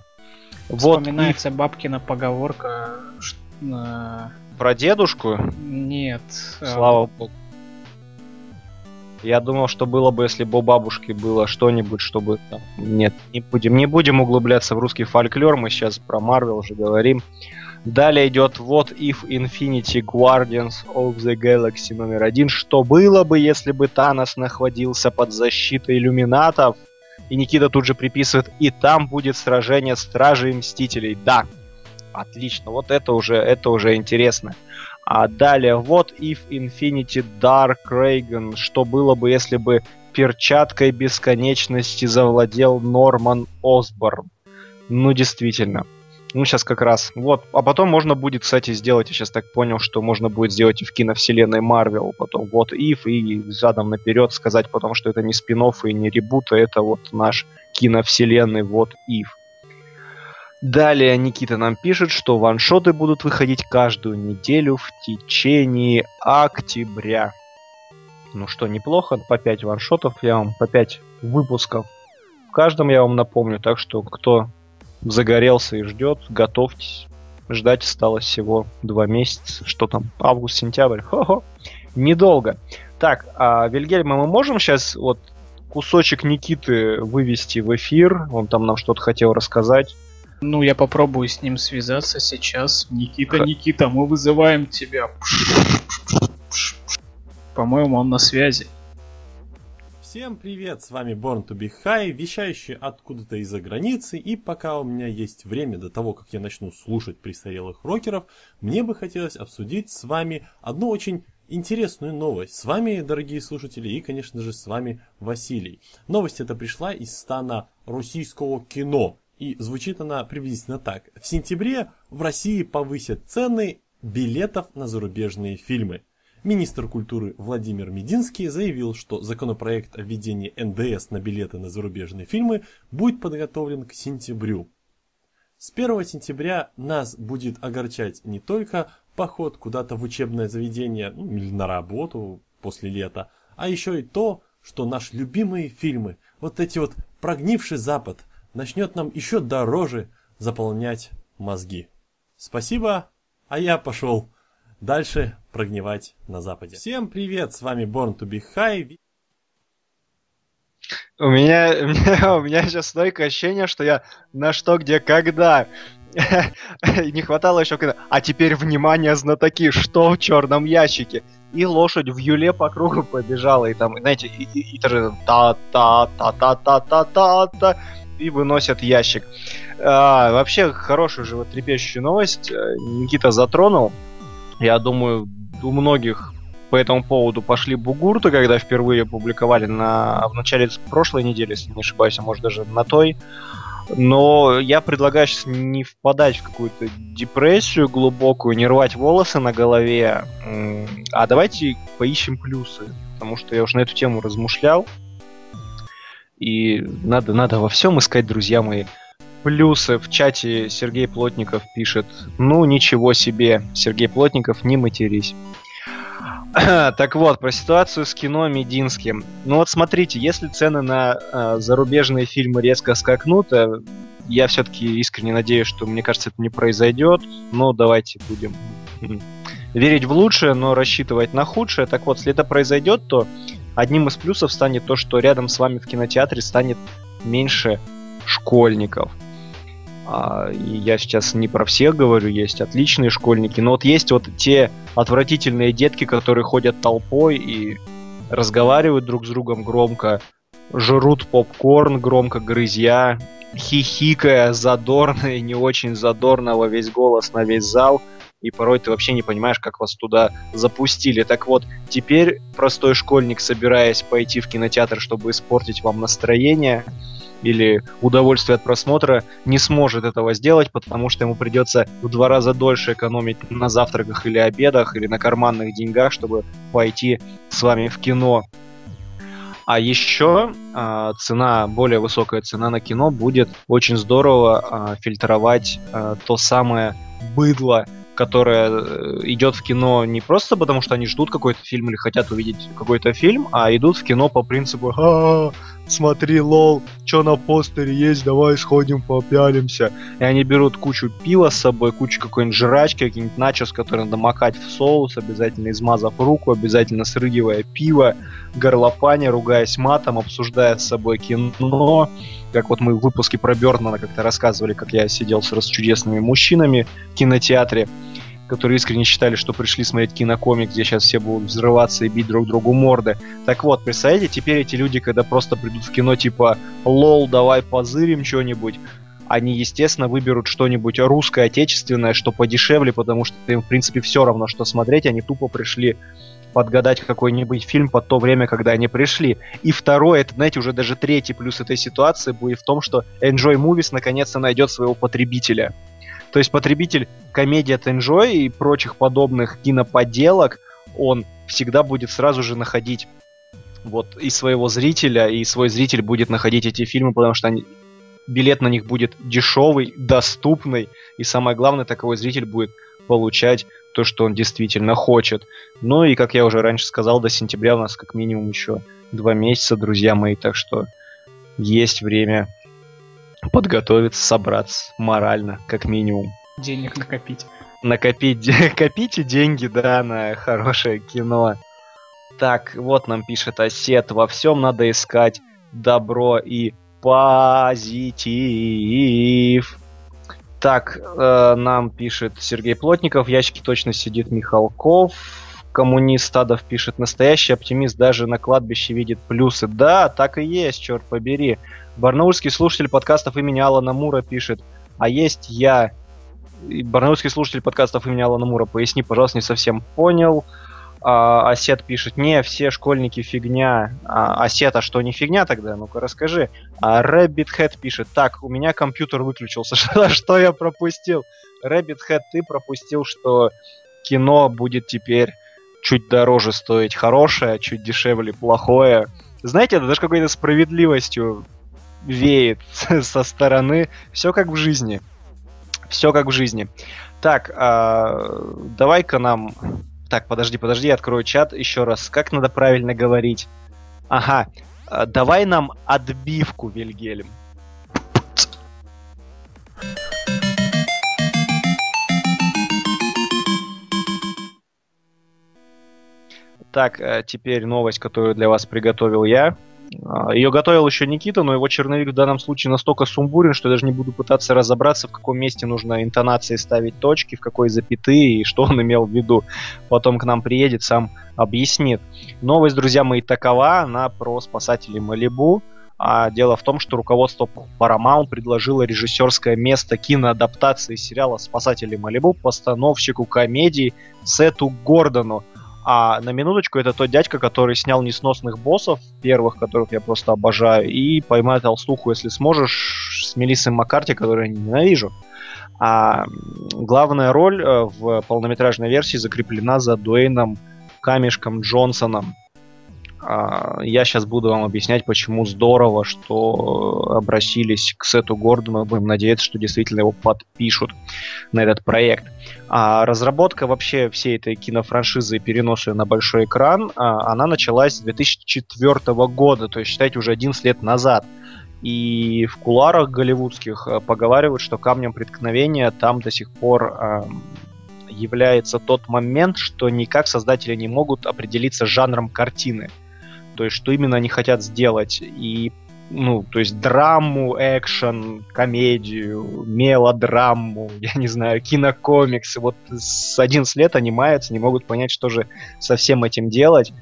Вот Вспоминается бабкина поговорка. ш- э, про дедушку, Нет. э, слава богу. Я думал, что было бы, если бы у бабушки было что-нибудь, чтобы там... Нет, не будем, не будем углубляться в русский фольклор, мы сейчас про Марвел уже говорим. Далее идет What If Infinity Guardians of the Galaxy номер один. Что было бы, если бы Танос находился под защитой иллюминатов? И Никита тут же приписывает, и там будет сражение Стражей Мстителей. Да, отлично, вот это уже, это уже интересно. А далее, вот If Infinity Dark Reagan. Что было бы, если бы перчаткой бесконечности завладел Норман Осборн? Ну, действительно. Ну, сейчас как раз. Вот. А потом можно будет, кстати, сделать, я сейчас так понял, что можно будет сделать и в киновселенной Марвел, потом вот If, и задом наперед сказать потом, что это не спин и не ребут, а это вот наш киновселенной вот If. Далее Никита нам пишет, что ваншоты будут выходить каждую неделю в течение октября. Ну что, неплохо, по 5 ваншотов, я вам по 5 выпусков в каждом я вам напомню, так что кто загорелся и ждет, готовьтесь. Ждать осталось всего два месяца. Что там? Август-сентябрь. Хо-хо. Недолго. Так, а Вильгельма мы можем сейчас вот кусочек Никиты вывести в эфир? Он там нам что-то хотел рассказать. Ну, я попробую с ним связаться сейчас. Никита, Х... Никита, мы вызываем тебя. По-моему, он на связи. Всем привет, с вами Born to be High, вещающий откуда-то из-за границы, и пока у меня есть время до того, как я начну слушать престарелых рокеров, мне бы хотелось обсудить с вами одну очень интересную новость. С вами, дорогие слушатели, и, конечно же, с вами Василий. Новость эта пришла из стана российского кино, и звучит она приблизительно так. В сентябре в России повысят цены билетов на зарубежные фильмы. Министр культуры Владимир Мединский заявил, что законопроект о введении НДС на билеты на зарубежные фильмы будет подготовлен к сентябрю. С 1 сентября нас будет огорчать не только поход куда-то в учебное заведение ну, или на работу после лета, а еще и то, что наши любимые фильмы, вот эти вот прогнивший Запад, начнет нам еще дороже заполнять мозги. Спасибо, а я пошел дальше прогнивать на Западе. Всем привет, с вами Born to be High. У меня, у меня, у меня сейчас стойкое ощущение, что я на что, где, когда. Не хватало еще когда. А теперь внимание, знатоки, что в черном ящике? И лошадь в юле по кругу побежала, и там, знаете, и, и, та-та-та-та-та-та-та-та, и выносят ящик. А, вообще, хорошую же вот трепещущую новость э, Никита затронул. Я думаю, у многих по этому поводу пошли бугурты, когда впервые публиковали на, в начале прошлой недели, если не ошибаюсь, а может даже на той. Но я предлагаю сейчас не впадать в какую-то депрессию глубокую, не рвать волосы на голове, а давайте поищем плюсы, потому что я уже на эту тему размышлял. И надо, надо во всем искать, друзья мои, плюсы. В чате Сергей Плотников пишет, ну ничего себе, Сергей Плотников, не матерись. Так вот, про ситуацию с кино Мединским. Ну вот смотрите, если цены на э, зарубежные фильмы резко скакнут, э, я все-таки искренне надеюсь, что, мне кажется, это не произойдет. Но давайте будем верить в лучшее, но рассчитывать на худшее. Так вот, если это произойдет, то одним из плюсов станет то, что рядом с вами в кинотеатре станет меньше школьников. А, и я сейчас не про всех говорю, есть отличные школьники, но вот есть вот те отвратительные детки, которые ходят толпой и разговаривают друг с другом громко, жрут попкорн громко, грызя, хихикая задорно и не очень задорно во весь голос на весь зал, и порой ты вообще не понимаешь, как вас туда запустили. Так вот, теперь простой школьник, собираясь пойти в кинотеатр, чтобы испортить вам настроение, или удовольствие от просмотра не сможет этого сделать, потому что ему придется в два раза дольше экономить на завтраках или обедах, или на карманных деньгах, чтобы пойти с вами в кино. А еще э, цена, более высокая цена на кино будет очень здорово э, фильтровать э, то самое быдло, которое э, идет в кино не просто потому, что они ждут какой-то фильм или хотят увидеть какой-то фильм, а идут в кино по принципу «Ха, смотри, лол, что на постере есть, давай сходим попялимся. И они берут кучу пива с собой, кучу какой-нибудь жрачки, какие-нибудь начос, которые надо макать в соус, обязательно измазав руку, обязательно срыгивая пиво, горлопаня, ругаясь матом, обсуждая с собой кино. Как вот мы в выпуске про Бёрдмана как-то рассказывали, как я сидел с чудесными мужчинами в кинотеатре которые искренне считали, что пришли смотреть кинокомик, где сейчас все будут взрываться и бить друг другу морды. Так вот, представляете, теперь эти люди, когда просто придут в кино типа «Лол, давай позырим что-нибудь», они, естественно, выберут что-нибудь русское, отечественное, что подешевле, потому что им, в принципе, все равно, что смотреть. Они тупо пришли подгадать какой-нибудь фильм под то время, когда они пришли. И второе, это, знаете, уже даже третий плюс этой ситуации будет в том, что Enjoy Movies наконец-то найдет своего потребителя. То есть потребитель комедии от Enjoy и прочих подобных киноподелок, он всегда будет сразу же находить вот и своего зрителя, и свой зритель будет находить эти фильмы, потому что они, билет на них будет дешевый, доступный, и самое главное, таковой зритель будет получать то, что он действительно хочет. Ну и, как я уже раньше сказал, до сентября у нас как минимум еще два месяца, друзья мои, так что есть время подготовиться, собраться морально, как минимум. Денег накопить. Накопить, копите деньги, да, на хорошее кино. Так, вот нам пишет Осет, во всем надо искать добро и позитив. Так, э, нам пишет Сергей Плотников, в ящике точно сидит Михалков. Коммунист Стадов пишет, настоящий оптимист даже на кладбище видит плюсы. Да, так и есть, черт побери. Барнаульский слушатель подкастов имени Алана Мура пишет, а есть я. Барнаульский слушатель подкастов имени Алана Мура, поясни, пожалуйста, не совсем понял. А, Осет пишет, не, все школьники фигня. А, Осет, а что не фигня тогда? Ну-ка расскажи. А Rabbit Head пишет, так, у меня компьютер выключился, что я пропустил? Rabbit Head, ты пропустил, что кино будет теперь чуть дороже стоить хорошее, чуть дешевле плохое. Знаете, это даже какой-то справедливостью веет со стороны. Все как в жизни. Все как в жизни. Так, а, давай-ка нам... Так, подожди, подожди, я открою чат еще раз. Как надо правильно говорить? Ага, а, давай нам отбивку, Вильгельм. Так, э, теперь новость, которую для вас приготовил я. А, Ее готовил еще Никита, но его черновик в данном случае настолько сумбурен, что я даже не буду пытаться разобраться, в каком месте нужно интонации ставить точки, в какой запятые и что он имел в виду. Потом к нам приедет, сам объяснит. Новость, друзья мои, такова, она про спасателей Малибу. А дело в том, что руководство Paramount предложило режиссерское место киноадаптации сериала «Спасатели Малибу» постановщику комедии Сету Гордону. А на минуточку это тот дядька, который снял несносных боссов, первых, которых я просто обожаю, и поймай толстуху, если сможешь, с Мелиссой Маккарти, которую я ненавижу. А главная роль э, в полнометражной версии закреплена за Дуэйном Камешком Джонсоном. А, Я сейчас буду вам объяснять, почему здорово, что обратились к Сету Гордону. Будем надеяться, что действительно его подпишут на этот проект. А разработка вообще всей этой кинофраншизы и переноса на большой экран, а, она началась с 2004 года, то есть, считайте, уже 11 лет назад. И в куларах голливудских э, поговаривают, что камнем преткновения там до сих пор эм, является тот момент, что никак создатели не могут определиться с жанром картины. То есть, что именно они хотят сделать. И, ну, то есть, драму, экшен, комедию, мелодраму, я не знаю, кинокомиксы. Вот с 11 лет они маются, не могут понять, что же со всем этим делать.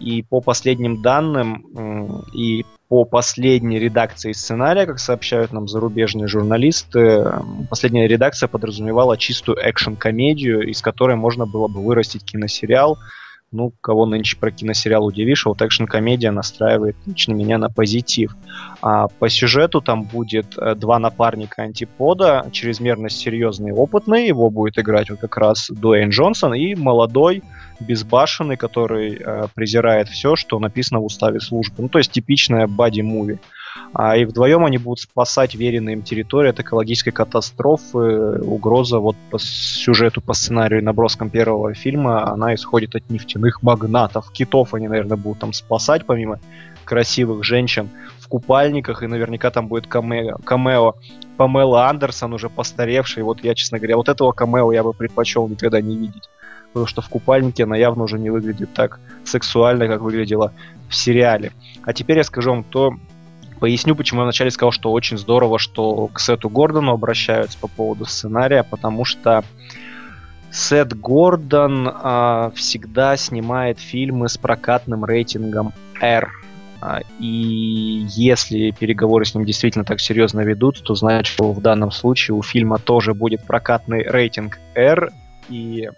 И по последним данным, и по последней редакции сценария, как сообщают нам зарубежные журналисты, последняя редакция подразумевала чистую экшен-комедию, из которой можно было бы вырастить киносериал. Ну, кого нынче про киносериал удивишь, вот экшн-комедия настраивает лично меня на позитив. А по сюжету там будет э, два напарника антипода, чрезмерно серьезный и опытный, его будет играть вот как раз Дуэйн Джонсон, и молодой, безбашенный, который э, презирает все, что написано в уставе службы. Ну, то есть типичная бади-муви. А, и вдвоем они будут спасать веренные им территории от экологической катастрофы. Угроза вот по сюжету, по сценарию наброскам первого фильма, она исходит от нефтяных магнатов. Китов они, наверное, будут там спасать, помимо красивых женщин в купальниках, и наверняка там будет камео, камео Памела Андерсон, уже постаревший. Вот я, честно говоря, вот этого камео я бы предпочел никогда не видеть. Потому что в купальнике она явно уже не выглядит так сексуально, как выглядела в сериале. А теперь я скажу вам то, Поясню, почему я вначале сказал, что очень здорово, что к Сету Гордону обращаются по поводу сценария, потому что Сет Гордон а, всегда снимает фильмы с прокатным рейтингом R. А, И если переговоры с ним действительно так серьезно ведут, то значит, что в данном случае у фильма тоже будет прокатный рейтинг R, и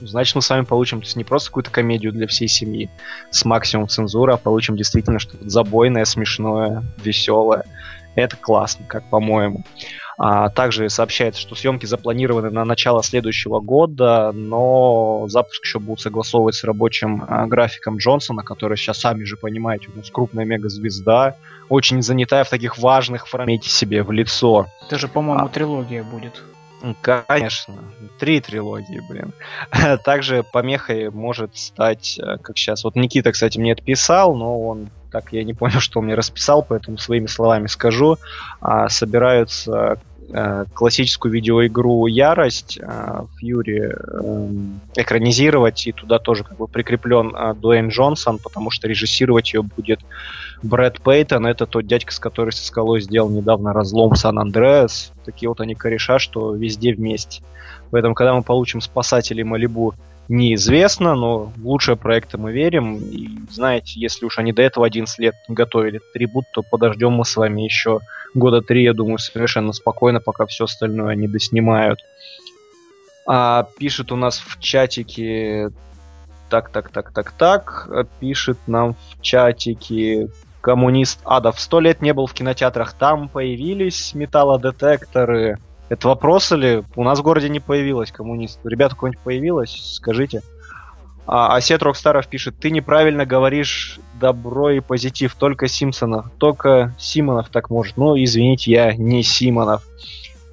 значит мы с вами получим то есть не просто какую-то комедию для всей семьи с максимум цензуры, а получим действительно что-то забойное, смешное, веселое. Это классно, как по-моему. А также сообщается, что съемки запланированы на начало следующего года, но запуск еще будут согласовывать с рабочим а, графиком Джонсона, который сейчас, сами же понимаете, у нас крупная мегазвезда, очень занятая в таких важных формате себе в лицо. Это же, по-моему, А. трилогия будет. Конечно, три трилогии, блин. Также помехой может стать, э, как сейчас. Вот Никита, кстати, мне отписал, но он так я не понял, что он мне расписал, поэтому своими словами скажу. А, собираются э, классическую видеоигру Ярость э, Фьюри эм, экранизировать, и туда тоже как бы прикреплен э, Дуэйн Джонсон, потому что режиссировать ее будет Брэд Пейтон. Это тот дядька, с который со скалой сделал недавно разлом Сан-Андреас. Такие вот они кореша, что везде вместе. Поэтому, когда мы получим спасателей Малибу, неизвестно, но в лучшие проекты мы верим. И знаете, если уж они до этого 11 лет готовили трибут, то подождем мы с вами еще года три, я думаю, совершенно спокойно, пока все остальное они доснимают. А, пишет у нас в чатике... Так, так, так, так, так. Пишет нам в чатике коммунист Адов. Сто лет не был в кинотеатрах. Там появились металлодетекторы. Это вопрос или у нас в городе не появилось коммунист? Ребята, какое-нибудь появилось? Скажите. А Осет Рокстаров пишет, ты неправильно говоришь добро и позитив, только Симпсонов. Только Симонов так может. Ну, извините, я не Симонов.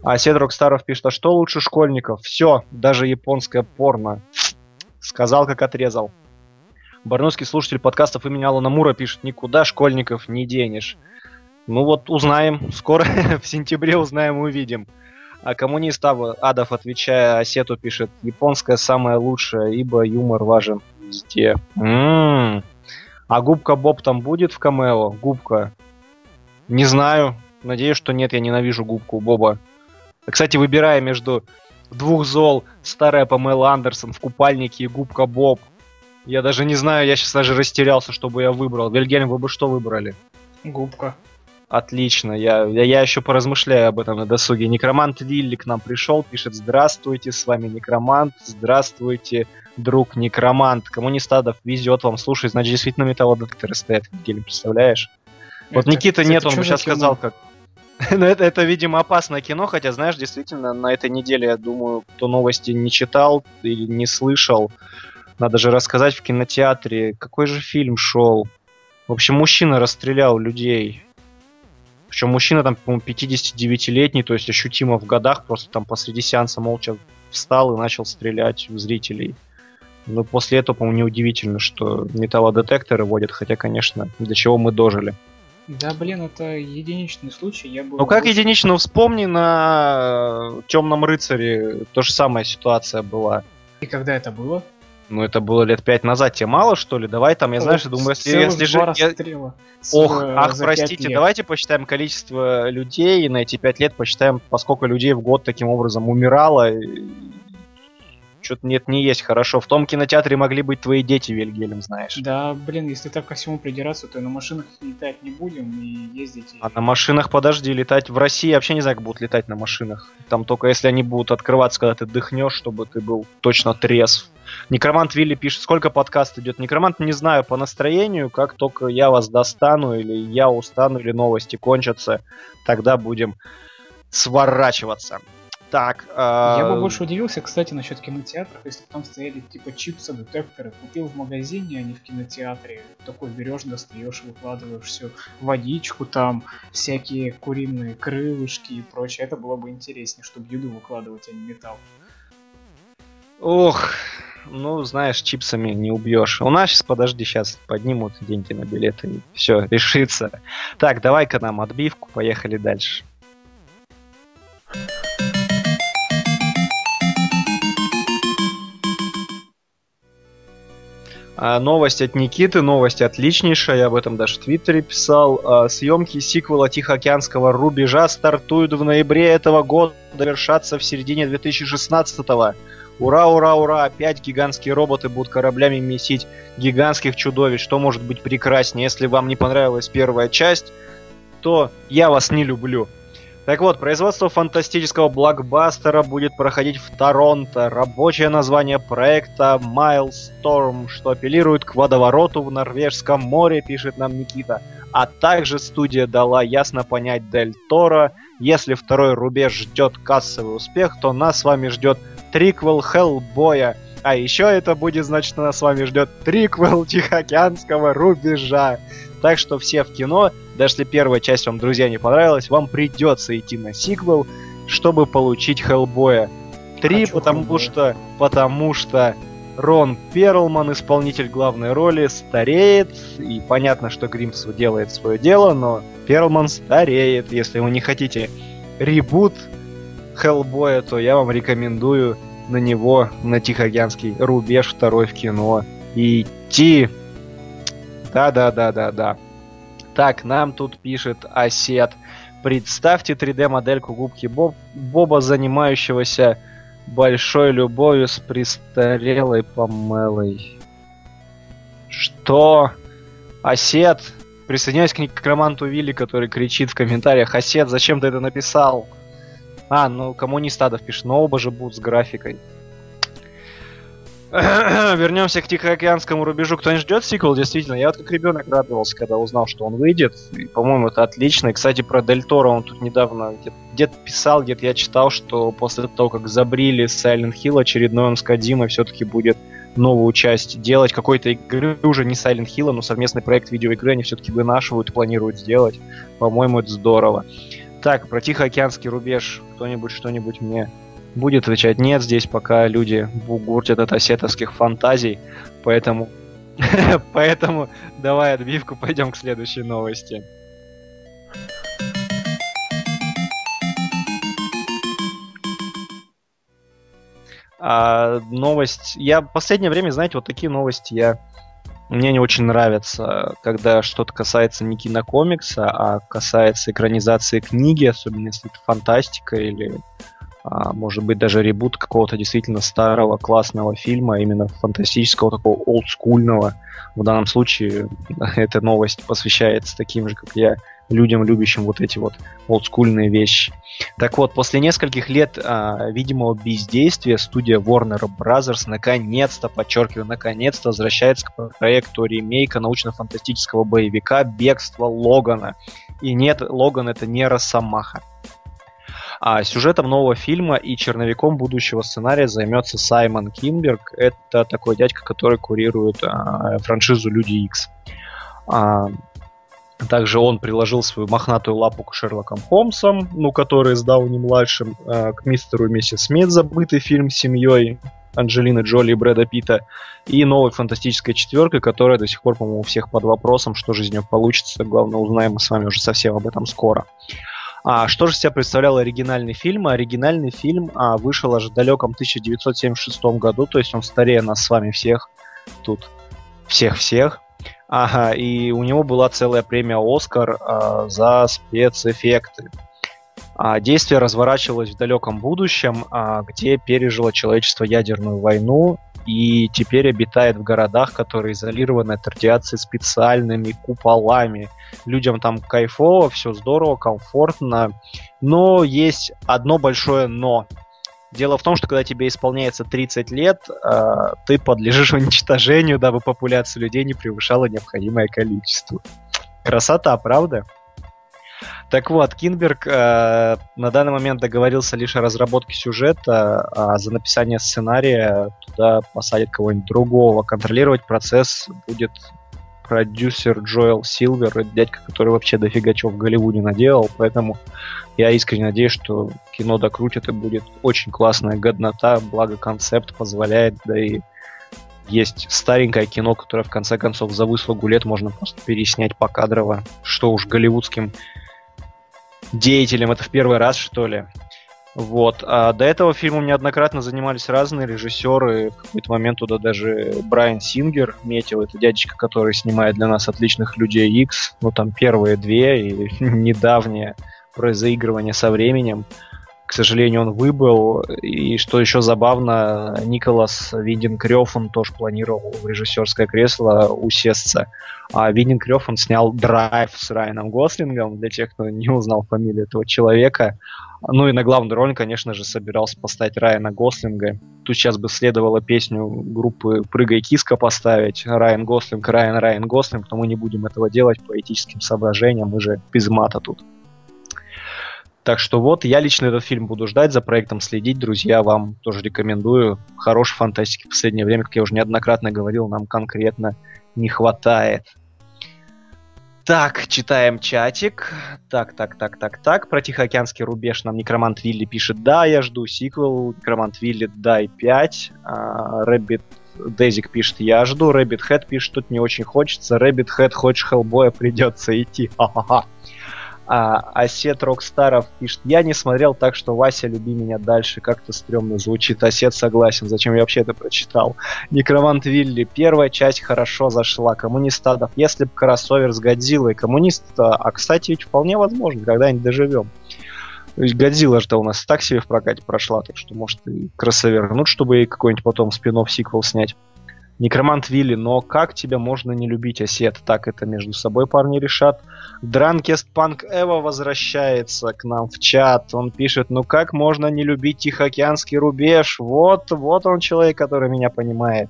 А Осет Рокстаров пишет, а что лучше школьников? Все, даже японское порно. Сказал, как отрезал. Барнусский слушатель подкастов имени Алана Мура пишет, никуда школьников не денешь. Ну вот узнаем. Скоро в сентябре узнаем и увидим. А коммунист Адов, отвечая Осету, пишет, японская самая лучшая, ибо юмор важен везде. М. А губка Боб там будет в камео? Губка? Не знаю. Надеюсь, что нет, я ненавижу губку Боба. Кстати, выбирая между двух зол, старая Памела Андерсон в купальнике и губка Боб, я даже не знаю, я сейчас даже растерялся, что бы я выбрал. Вильгельм, вы бы что выбрали? Губка. Отлично, я, я, я еще поразмышляю об этом на досуге. Некромант Лилли к нам пришел, пишет «Здравствуйте, с вами Некромант, здравствуйте, друг Некромант». Коммунистадов везет вам, слушай, значит, действительно металлодетекторы стоят, Вильгельм, представляешь? Вот Это- Никита это нет, он чё бы сейчас кино? сказал, как... Ну, это, это, видимо, опасное кино, хотя, знаешь, действительно, на этой неделе, я думаю, кто новости не читал или не слышал, надо же рассказать в кинотеатре, какой же фильм шел. В общем, мужчина расстрелял людей. Причем мужчина там, по-моему, 59-летний, то есть ощутимо в годах, просто там посреди сеанса молча встал и начал стрелять в зрителей. Ну, после этого, по-моему, неудивительно, что металлодетекторы водят, хотя, конечно, до чего мы дожили. Да, блин, это единичный случай. Я бы Ну как единично, ну, вспомни на Темном рыцаре, то же самая ситуация была. И когда это было? Ну, это было лет пять назад. Тебе мало, что ли? Давай там, я знаешь, я думаю, если, если же... я- Ох, э, ах, простите, давайте посчитаем количество людей и на эти пять лет посчитаем, поскольку людей в год таким образом умирало. Что-то нет, не есть хорошо. В том кинотеатре могли быть твои дети, Вильгельм, знаешь. Да, блин, если так ко всему придираться, то и на машинах летать не будем и ездить. и- А на машинах, подожди, летать в России я вообще не знаю, как будут летать на машинах. Там только если они будут открываться, когда ты дыхнешь, чтобы ты был точно трезв. Некромант Вилли пишет, сколько подкаст идет. Некромант не знаю по настроению, как только я вас достану, или я устану, или новости кончатся, тогда будем сворачиваться. Так, Я а, бы больше удивился, кстати, насчет кинотеатров, если бы там стояли типа чипсы, детекторы. Купил в магазине, а не в кинотеатре. Такой берешь, достаешь, выкладываешь всю водичку там, всякие куриные крылышки и прочее. Это было бы интереснее, чтобы еду выкладывать, а не металл. Ох, ну, знаешь, чипсами не убьешь. У нас сейчас, подожди, сейчас поднимут деньги на билеты и все, решится. Так, давай-ка нам отбивку, поехали дальше. А, новость от Никиты, новость отличнейшая, я об этом даже в Твиттере писал. А, съемки сиквела Тихоокеанского рубежа стартуют в ноябре этого года, завершатся в середине 2016 -го. Ура, ура, ура! Опять гигантские роботы будут кораблями месить гигантских чудовищ. Что может быть прекраснее? Если вам не понравилась первая часть, то я вас не люблю. Так вот, производство фантастического блокбастера будет проходить в Торонто. Рабочее название проекта Milestorm, что апеллирует к водовороту в Норвежском море, пишет нам Никита. А также студия дала ясно понять Дель Торо Если второй рубеж ждет кассовый успех, то нас с вами ждет триквел Хеллбоя. А еще это будет значит, нас с вами ждет триквел Тихоокеанского рубежа. Так что все в кино, даже если первая часть вам, друзья, не понравилась, вам придется идти на сиквел, чтобы получить Хеллбоя. Три, Хочу потому Хеллбоя. что, потому что Рон Перлман, исполнитель главной роли, стареет, и понятно, что Гримс делает свое дело, но Перлман стареет. Если вы не хотите ребут Хеллбоя, то я вам рекомендую на него, на Тихоокеанский рубеж второй в кино идти. Да-да-да-да-да. Так, нам тут пишет Осет. Представьте 3D-модельку губки Боб, Боба, занимающегося большой любовью с престарелой Памелой. Что? Осет? Присоединяюсь к некроманту Вилли, который кричит в комментариях. Осет, зачем ты это написал? А, ну коммунист Адов пишет, но оба же будут с графикой. Вернемся к Тихоокеанскому рубежу. Кто-нибудь ждет сиквел? Действительно, я вот как ребенок радовался, когда узнал, что он выйдет. И, по-моему, это отлично. И, кстати, про Дель Торо он тут недавно где-то, где-то писал, где-то я читал, что после того, как забрили Silent Hill, очередной он с Кадимой все-таки будет новую часть делать. Какой-то игры уже не Silent Hill, но совместный проект видеоигры они все-таки вынашивают, планируют сделать. По-моему, это здорово. Так, про Тихоокеанский рубеж. Кто-нибудь что-нибудь мне будет отвечать? Нет, здесь пока люди бугуртят от осетовских фантазий, поэтому... Поэтому давай отбивку, пойдем к следующей новости. А, новость... Я в последнее время, знаете, вот такие новости я... Мне не очень нравятся, когда что-то касается не кинокомикса, а касается экранизации книги, особенно если это фантастика или, а, может быть, даже ребут какого-то действительно старого классного фильма, именно фантастического, такого олдскульного. В данном случае эта новость посвящается таким же, как я, людям, любящим вот эти вот олдскульные вещи. Так вот, после нескольких лет а, видимого бездействия студия Warner Bros. наконец-то, подчеркиваю, наконец-то возвращается к проекту ремейка научно-фантастического боевика «Бегство Логана». И нет, Логан это не Росомаха. А сюжетом нового фильма и черновиком будущего сценария займется Саймон Кинберг. Это такой дядька, который курирует а, франшизу Люди Икс. А, также он приложил свою мохнатую лапу к Шерлоком Холмсом, ну, который с Дауни-младшим, э, к мистеру и миссис Смит, забытый фильм с семьей Анджелины Джоли и Брэда Питта, и новой фантастической четверкой, которая до сих пор, по-моему, у всех под вопросом, что же из нее получится. Главное, узнаем мы с вами уже совсем об этом скоро. А что же себя представлял оригинальный фильм? Оригинальный фильм а, вышел аж в далеком 1976 году, то есть он старее нас с вами всех тут. Всех-всех. Ага, и у него была целая премия Оскар а, за спецэффекты. А, действие разворачивалось в далеком будущем, а, где пережило человечество ядерную войну и теперь обитает в городах, которые изолированы от радиации специальными куполами. Людям там кайфово, все здорово, комфортно, но есть одно большое но. Дело в том, что когда тебе исполняется 30 лет, э, ты подлежишь уничтожению, дабы популяция людей не превышала необходимое количество. Красота, правда? Так вот, Кинберг э, на данный момент договорился лишь о разработке сюжета, а за написание сценария туда посадят кого-нибудь другого. Контролировать процесс будет продюсер Джоэл Силвер, дядька, который вообще дофига чего в Голливуде наделал, поэтому я искренне надеюсь, что кино докрутит и будет очень классная годнота, благо концепт позволяет, да и есть старенькое кино, которое в конце концов за выслугу лет можно просто переснять покадрово, что уж голливудским деятелям это в первый раз, что ли. Вот. А до этого фильмом неоднократно занимались разные режиссеры. В какой-то момент туда даже Брайан Сингер метил. Это дядечка, который снимает для нас отличных людей X. Ну, там первые две и недавнее про заигрывание со временем. К сожалению, он выбыл. И что еще забавно, Николас Виндинг Рефн тоже планировал в режиссерское кресло усесться. А Виндинг Рефн снял «Драйв» с Райаном Гослингом, для тех, кто не узнал фамилию этого человека. Ну и на главную роль, конечно же, собирался поставить Райана Гослинга. Тут сейчас бы следовало песню группы «Прыгай, киска» поставить. Райан Гослинг, Райан, Райан Гослинг, но мы не будем этого делать по этическим соображениям, мы же без мата тут. Так что вот, я лично этот фильм буду ждать, за проектом следить, друзья, вам тоже рекомендую. Хорошей фантастики в последнее время, как я уже неоднократно говорил, нам конкретно не хватает. Так, читаем чатик. Так, так, так, так, так. Про Тихоокеанский рубеж нам Некромант Вилли пишет, да, я жду сиквел. Некромант Вилли, дай 5. Рэббит Дезик пишет, я жду. Рэббит Хэт пишет, тут не очень хочется. Рэббит Хэт, хочешь Хеллбоя, придется идти. Ха-ха-ха. А Осет Рокстаров пишет, я не смотрел, так что Вася, люби меня дальше. Как-то стрёмно звучит. Осет согласен. Зачем я вообще это прочитал? Некромант Вилли. Первая часть хорошо зашла. Коммунистадов. Если бы кроссовер с Годзиллой. Коммунист... А, кстати, ведь вполне возможно. Когда-нибудь доживем. Годзилла же у нас так себе в прокате прошла, так что может и кроссовернуть, чтобы ей какой-нибудь потом спин сиквел снять. Некромант Вилли, но как тебя можно не любить, Осет? Так это между собой парни решат. Дранкест Панк Эва возвращается к нам в чат. Он пишет, ну как можно не любить Тихоокеанский рубеж? Вот, вот он человек, который меня понимает.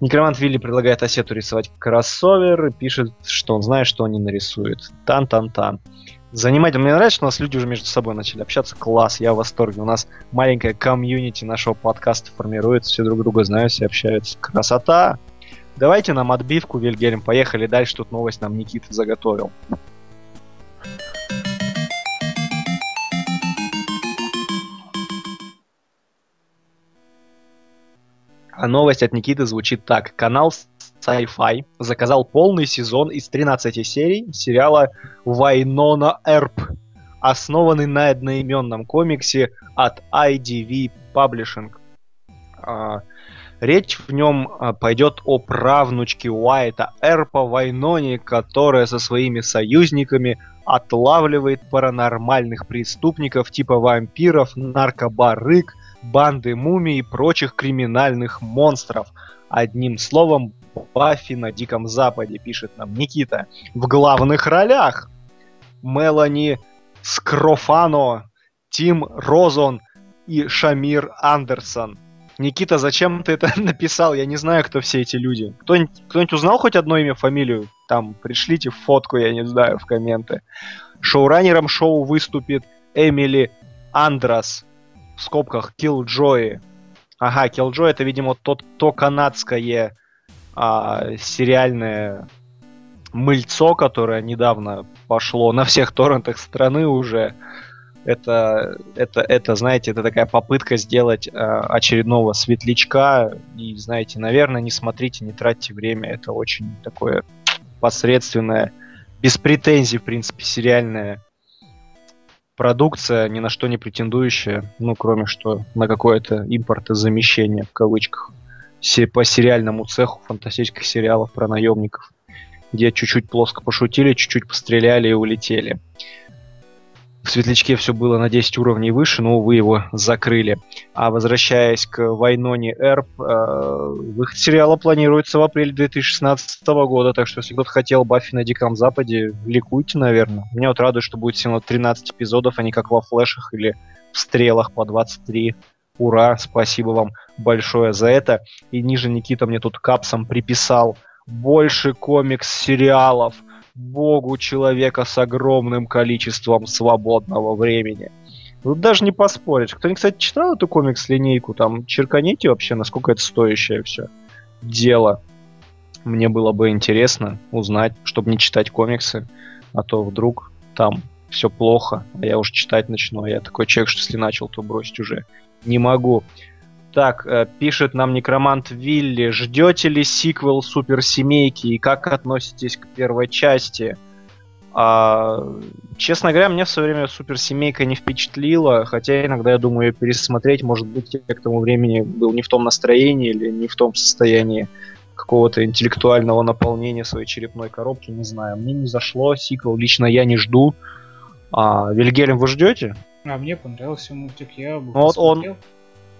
Некромант Вилли предлагает Осету рисовать кроссовер и пишет, что он знает, что он не нарисует. Тан-тан-тан занимательно. Мне нравится, что у нас люди уже между собой начали общаться. Класс, я в восторге. У нас маленькая комьюнити нашего подкаста формируется, все друг друга знают, все общаются. Красота! Давайте нам отбивку, Вильгельм. Поехали дальше. Тут новость нам Никита заготовил. А новость от Никиты звучит так. Канал Sci-Fi заказал полный сезон из 13 серий сериала Вайнона Эрп, основанный на одноименном комиксе от IDV Publishing. Речь в нем а, пойдет о правнучке Уайта Эрпа Вайноне, которая со своими союзниками отлавливает паранормальных преступников типа вампиров, наркобарык, банды мумий и прочих криминальных монстров. Одним словом, Баффи на Диком Западе, пишет нам Никита. В главных ролях Мелани Скрофано, Тим Розон и Шамир Андерсон. Никита, зачем ты это написал? Я не знаю, кто все эти люди. Кто-нибудь, кто-нибудь узнал хоть одно имя, фамилию? Там, пришлите фотку, я не знаю, в комменты. Шоураннером шоу выступит Эмили Андрас, в скобках Killjoy. Ага, Killjoy это, видимо, тот, то канадское а, сериальное мыльцо, которое недавно пошло на всех торрентах страны уже. Это, это, это, знаете, это такая попытка сделать э, очередного светлячка. И, знаете, наверное, не смотрите, не тратьте время. Это очень такое посредственное, без претензий, в принципе, сериальная продукция, ни на что не претендующая, ну, кроме что на какое-то импортозамещение, в кавычках по сериальному цеху фантастических сериалов про наемников, где чуть-чуть плоско пошутили, чуть-чуть постреляли и улетели. В Светлячке все было на 10 уровней выше, но, увы, его закрыли. А возвращаясь к Вайноне Эрп, э, выход сериала планируется в апреле 2016 года, так что если кто-то хотел Баффи на Диком Западе, ликуйте, наверное. Меня вот радует, что будет всего 13 эпизодов, а не как во флешах или в стрелах по 23. Ура, спасибо вам большое за это. И ниже Никита мне тут капсом приписал больше комикс-сериалов, богу человека с огромным количеством свободного времени. Тут даже не поспоришь. Кто-нибудь, кстати, читал эту комикс-линейку? Там черканите вообще, насколько это стоящее все дело. Мне было бы интересно узнать, чтобы не читать комиксы, а то вдруг там все плохо, а я уж читать начну, а я такой человек, что если начал, то бросить уже не могу. Так, э, пишет нам некромант Вилли. Ждете ли сиквел Суперсемейки и как относитесь к первой части? А, честно говоря, мне в свое время Суперсемейка не впечатлила, хотя иногда я думаю ее пересмотреть, может быть, я к тому времени был не в том настроении или не в том состоянии какого-то интеллектуального наполнения своей черепной коробки, не знаю. Мне не зашло, сиквел лично я не жду. А, Вильгельм, вы ждете? А мне понравился мультик, я бы Ну вот он.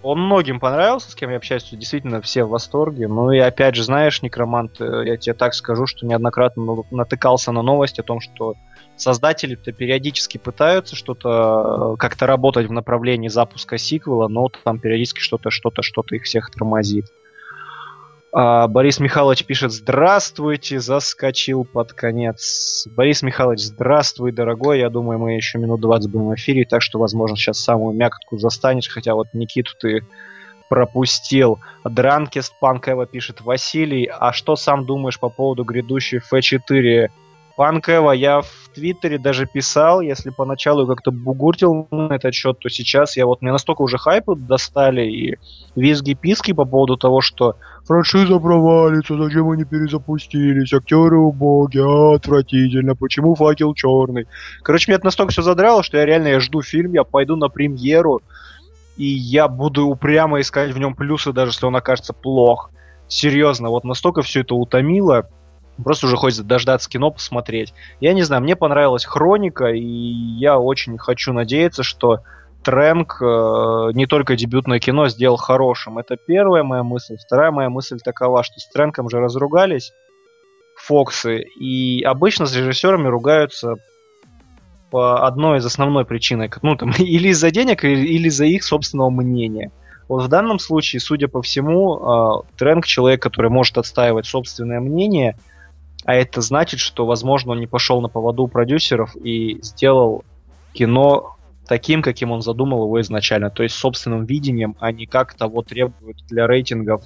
Он многим понравился, с кем я общаюсь, действительно все в восторге. Ну и опять же, знаешь, Некромант, э, я тебе так скажу, что неоднократно натыкался на новость о том, что создатели-то периодически пытаются что-то э, как-то работать в направлении запуска сиквела, но там периодически что-то, что-то, что-то их всех тормозит. А, Борис Михайлович пишет «Здравствуйте», заскочил под конец. Борис Михайлович, здравствуй, дорогой. Я думаю, мы еще минут 20 будем в эфире, так что, возможно, сейчас самую мякотку застанешь, хотя вот Никиту ты пропустил. Дранкест Панкева пишет Василий, а что сам думаешь по поводу грядущей F4? Панкева я в Твиттере даже писал, если поначалу как-то бугуртил на этот счет, то сейчас я вот, мне настолько уже хайпы достали и визги-писки по поводу того, что франшиза провалится, зачем они перезапустились, актеры убогие, отвратительно, почему факел черный. Короче, меня это настолько все задрало, что я реально я жду фильм, я пойду на премьеру, и я буду упрямо искать в нем плюсы, даже если он окажется плох. Серьезно, вот настолько все это утомило, Просто уже хочется дождаться кино, посмотреть. Я не знаю, мне понравилась хроника, и я очень хочу надеяться, что Трэнк э, не только дебютное кино сделал хорошим. Это первая моя мысль. Вторая моя мысль такова, что с Трэнком же разругались Фоксы, и обычно с режиссерами ругаются по одной из основной причины. Ну, там, или из-за денег, или из-за их собственного мнения. Вот в данном случае, судя по всему, э, Трэнк человек, который может отстаивать собственное мнение – а это значит, что, возможно, он не пошел на поводу продюсеров и сделал кино таким, каким он задумал его изначально, то есть собственным видением, а не как того требуют для рейтингов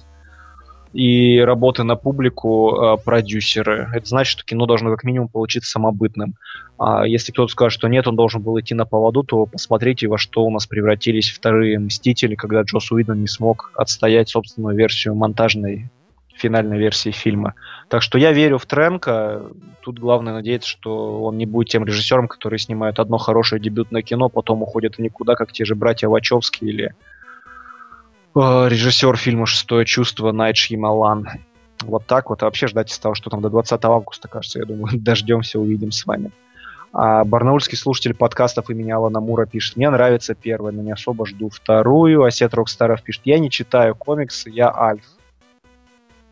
и работы на публику э, продюсеры. Это значит, что кино должно как минимум получиться самобытным. А если кто-то скажет, что нет, он должен был идти на поводу, то посмотрите, во что у нас превратились вторые Мстители, когда Джос Уидон не смог отстоять собственную версию монтажной финальной версии фильма. Так что я верю в Транка. Тут главное надеяться, что он не будет тем режиссером, который снимает одно хорошее дебютное кино, потом уходит никуда, как те же братья Вачовски или э, режиссер фильма «Шестое чувство» Найт Шьямалан. Вот так вот. А вообще ждать того, что там до 20 августа, кажется, я думаю, дождемся, увидим с вами. А барнаульский слушатель подкастов имени Алана Мура пишет, мне нравится первая, но не особо жду вторую. Осет Рокстаров пишет, я не читаю комиксы, я альф.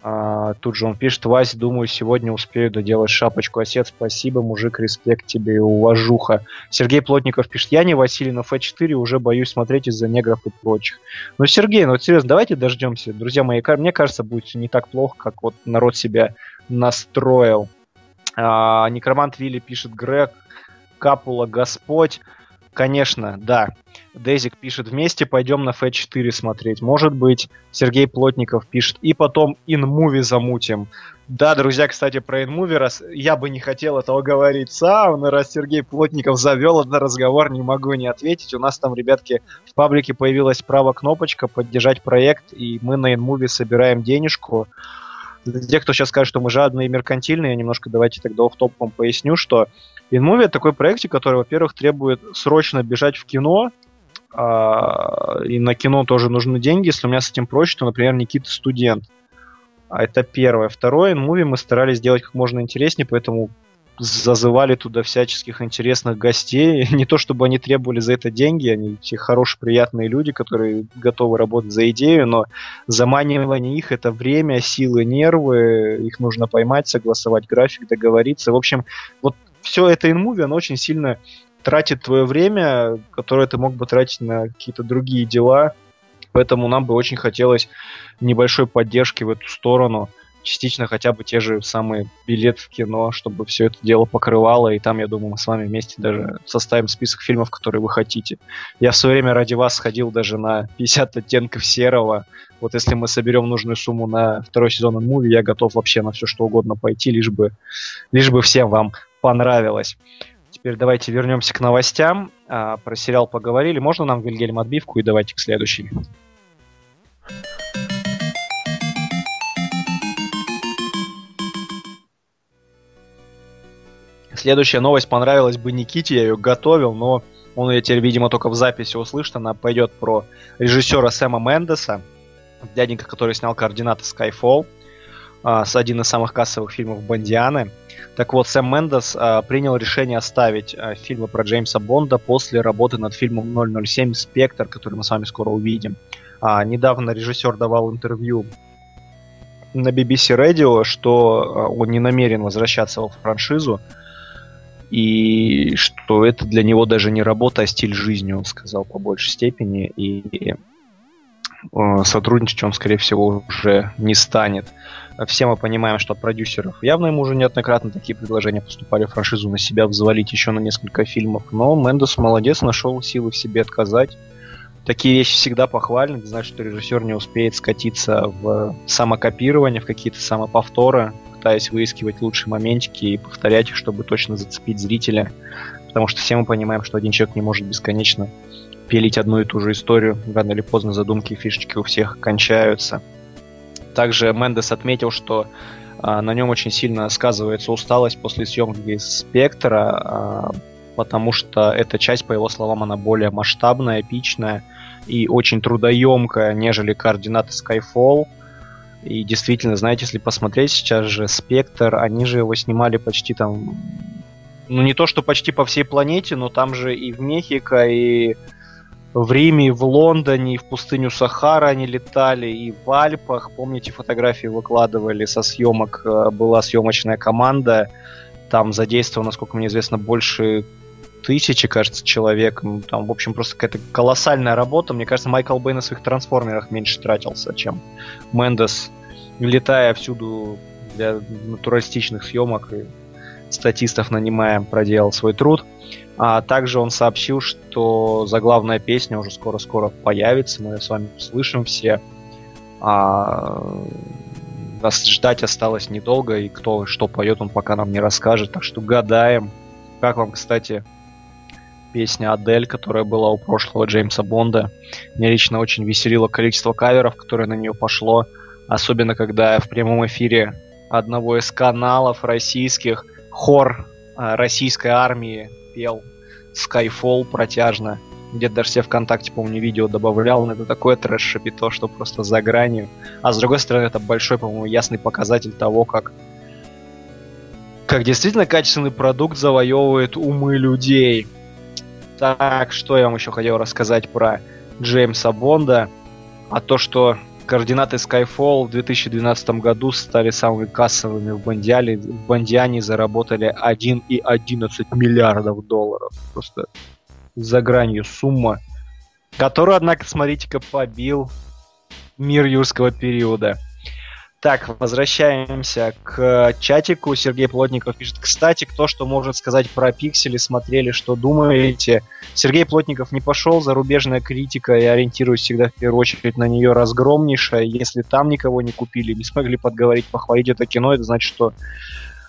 А, тут же он пишет, Вась, думаю, сегодня успею доделать шапочку. Осет, спасибо, мужик, респект тебе и уважуха. Сергей Плотников пишет, я не Василий, но F4 уже боюсь смотреть из-за негров и прочих. Ну, Сергей, ну вот серьезно, давайте дождемся. Друзья мои, мне кажется, будет не так плохо, как вот народ себя настроил. А, Некромант Вилли пишет, Грег, Капула, Господь. Конечно, да. Дезик пишет, вместе пойдем на F4 смотреть. Может быть, Сергей Плотников пишет, и потом InMovie замутим. Да, друзья, кстати, про InMovie, раз я бы не хотел этого говорить сам, но раз Сергей Плотников завел этот разговор, не могу не ответить. У нас там, ребятки, в паблике появилась право кнопочка «Поддержать проект», и мы на InMovie собираем денежку. Для тех, кто сейчас скажет, что мы жадные и меркантильные, немножко давайте тогда в топом поясню, что InMovie это такой проект, который, во-первых, требует срочно бежать в кино, а, и на кино тоже нужны деньги. Если у меня с этим проще, то, например, Никита студент. А это первое. Второе, InMovie мы старались сделать как можно интереснее, поэтому зазывали туда всяческих интересных гостей. Не то чтобы они требовали за это деньги, они все хорошие, приятные люди, которые готовы работать за идею, но заманивание их это время, силы, нервы, их нужно поймать, согласовать график, договориться. В общем, вот все это инмуви, оно очень сильно тратит твое время, которое ты мог бы тратить на какие-то другие дела. Поэтому нам бы очень хотелось небольшой поддержки в эту сторону. Частично хотя бы те же самые билеты в кино, чтобы все это дело покрывало. И там, я думаю, мы с вами вместе даже составим список фильмов, которые вы хотите. Я в свое время ради вас сходил даже на 50 оттенков серого. Вот если мы соберем нужную сумму на второй сезон муви, я готов вообще на все что угодно пойти, лишь бы, лишь бы всем вам понравилось. Теперь давайте вернемся к новостям. А, про сериал поговорили. Можно нам, Вильгельм, отбивку и давайте к следующей. Следующая новость понравилась бы Никите, я ее готовил, но он ее теперь, видимо, только в записи услышит. Она пойдет про режиссера Сэма Мендеса, дяденька, который снял координаты Skyfall, с один из самых кассовых фильмов Бондианы. Так вот, Сэм Мендес а, принял решение оставить а, фильмы про Джеймса Бонда после работы над фильмом 007 «Спектр», который мы с вами скоро увидим. А, недавно режиссер давал интервью на BBC Radio, что а, он не намерен возвращаться в франшизу, и что это для него даже не работа, а стиль жизни, он сказал по большей степени. И сотрудничать он, скорее всего, уже не станет. Все мы понимаем, что от продюсеров явно ему уже неоднократно такие предложения поступали франшизу на себя взвалить еще на несколько фильмов. Но Мендес молодец, нашел силы в себе отказать. Такие вещи всегда похвальны. Ты знаешь, что режиссер не успеет скатиться в самокопирование, в какие-то самоповторы, пытаясь выискивать лучшие моментики и повторять их, чтобы точно зацепить зрителя. Потому что все мы понимаем, что один человек не может бесконечно пилить одну и ту же историю. Рано или поздно задумки и фишечки у всех кончаются. Также Мендес отметил, что а, на нем очень сильно сказывается усталость после съемки «Спектра», а, потому что эта часть, по его словам, она более масштабная, эпичная и очень трудоемкая, нежели координаты Skyfall. И действительно, знаете, если посмотреть сейчас же «Спектр», они же его снимали почти там... Ну, не то, что почти по всей планете, но там же и в Мехико, и в Риме, в Лондоне, и в пустыню Сахара они летали, и в Альпах. Помните, фотографии выкладывали со съемок, э, была съемочная команда. Там задействовано, насколько мне известно, больше тысячи, кажется, человек. Ну, там, в общем, просто какая-то колоссальная работа. Мне кажется, Майкл Бэй на своих трансформерах меньше тратился, чем Мендес, летая всюду для натуралистичных съемок и статистов нанимая, проделал свой труд. А также он сообщил, что заглавная песня уже скоро-скоро появится, мы ее с вами услышим все. А, нас ждать осталось недолго, и кто что поет, он пока нам не расскажет. Так что гадаем. Как вам, кстати, песня Адель, которая была у прошлого Джеймса Бонда. Меня лично очень веселило количество каверов, которое на нее пошло. Особенно, когда в прямом эфире одного из каналов российских хор а, российской армии пел Skyfall протяжно. Где-то даже себе ВКонтакте, помню, видео добавлял, но это такое трэш-шапито, что просто за гранью. А с другой стороны, это большой, по-моему, ясный показатель того, как как действительно качественный продукт завоевывает умы людей. Так, что я вам еще хотел рассказать про Джеймса Бонда. А то, что Координаты Skyfall в 2012 году стали самыми кассовыми в Бондиале. В Бондиане заработали 1,11 миллиардов долларов. Просто за гранью сумма, которую, однако, смотрите-ка, побил мир юрского периода. Так, возвращаемся к чатику. Сергей Плотников пишет, кстати, кто что может сказать про пиксели, смотрели, что думаете. Сергей Плотников не пошел, зарубежная критика, и ориентируюсь всегда в первую очередь на нее разгромнейшая. Если там никого не купили, не смогли подговорить, похвалить это кино, это значит, что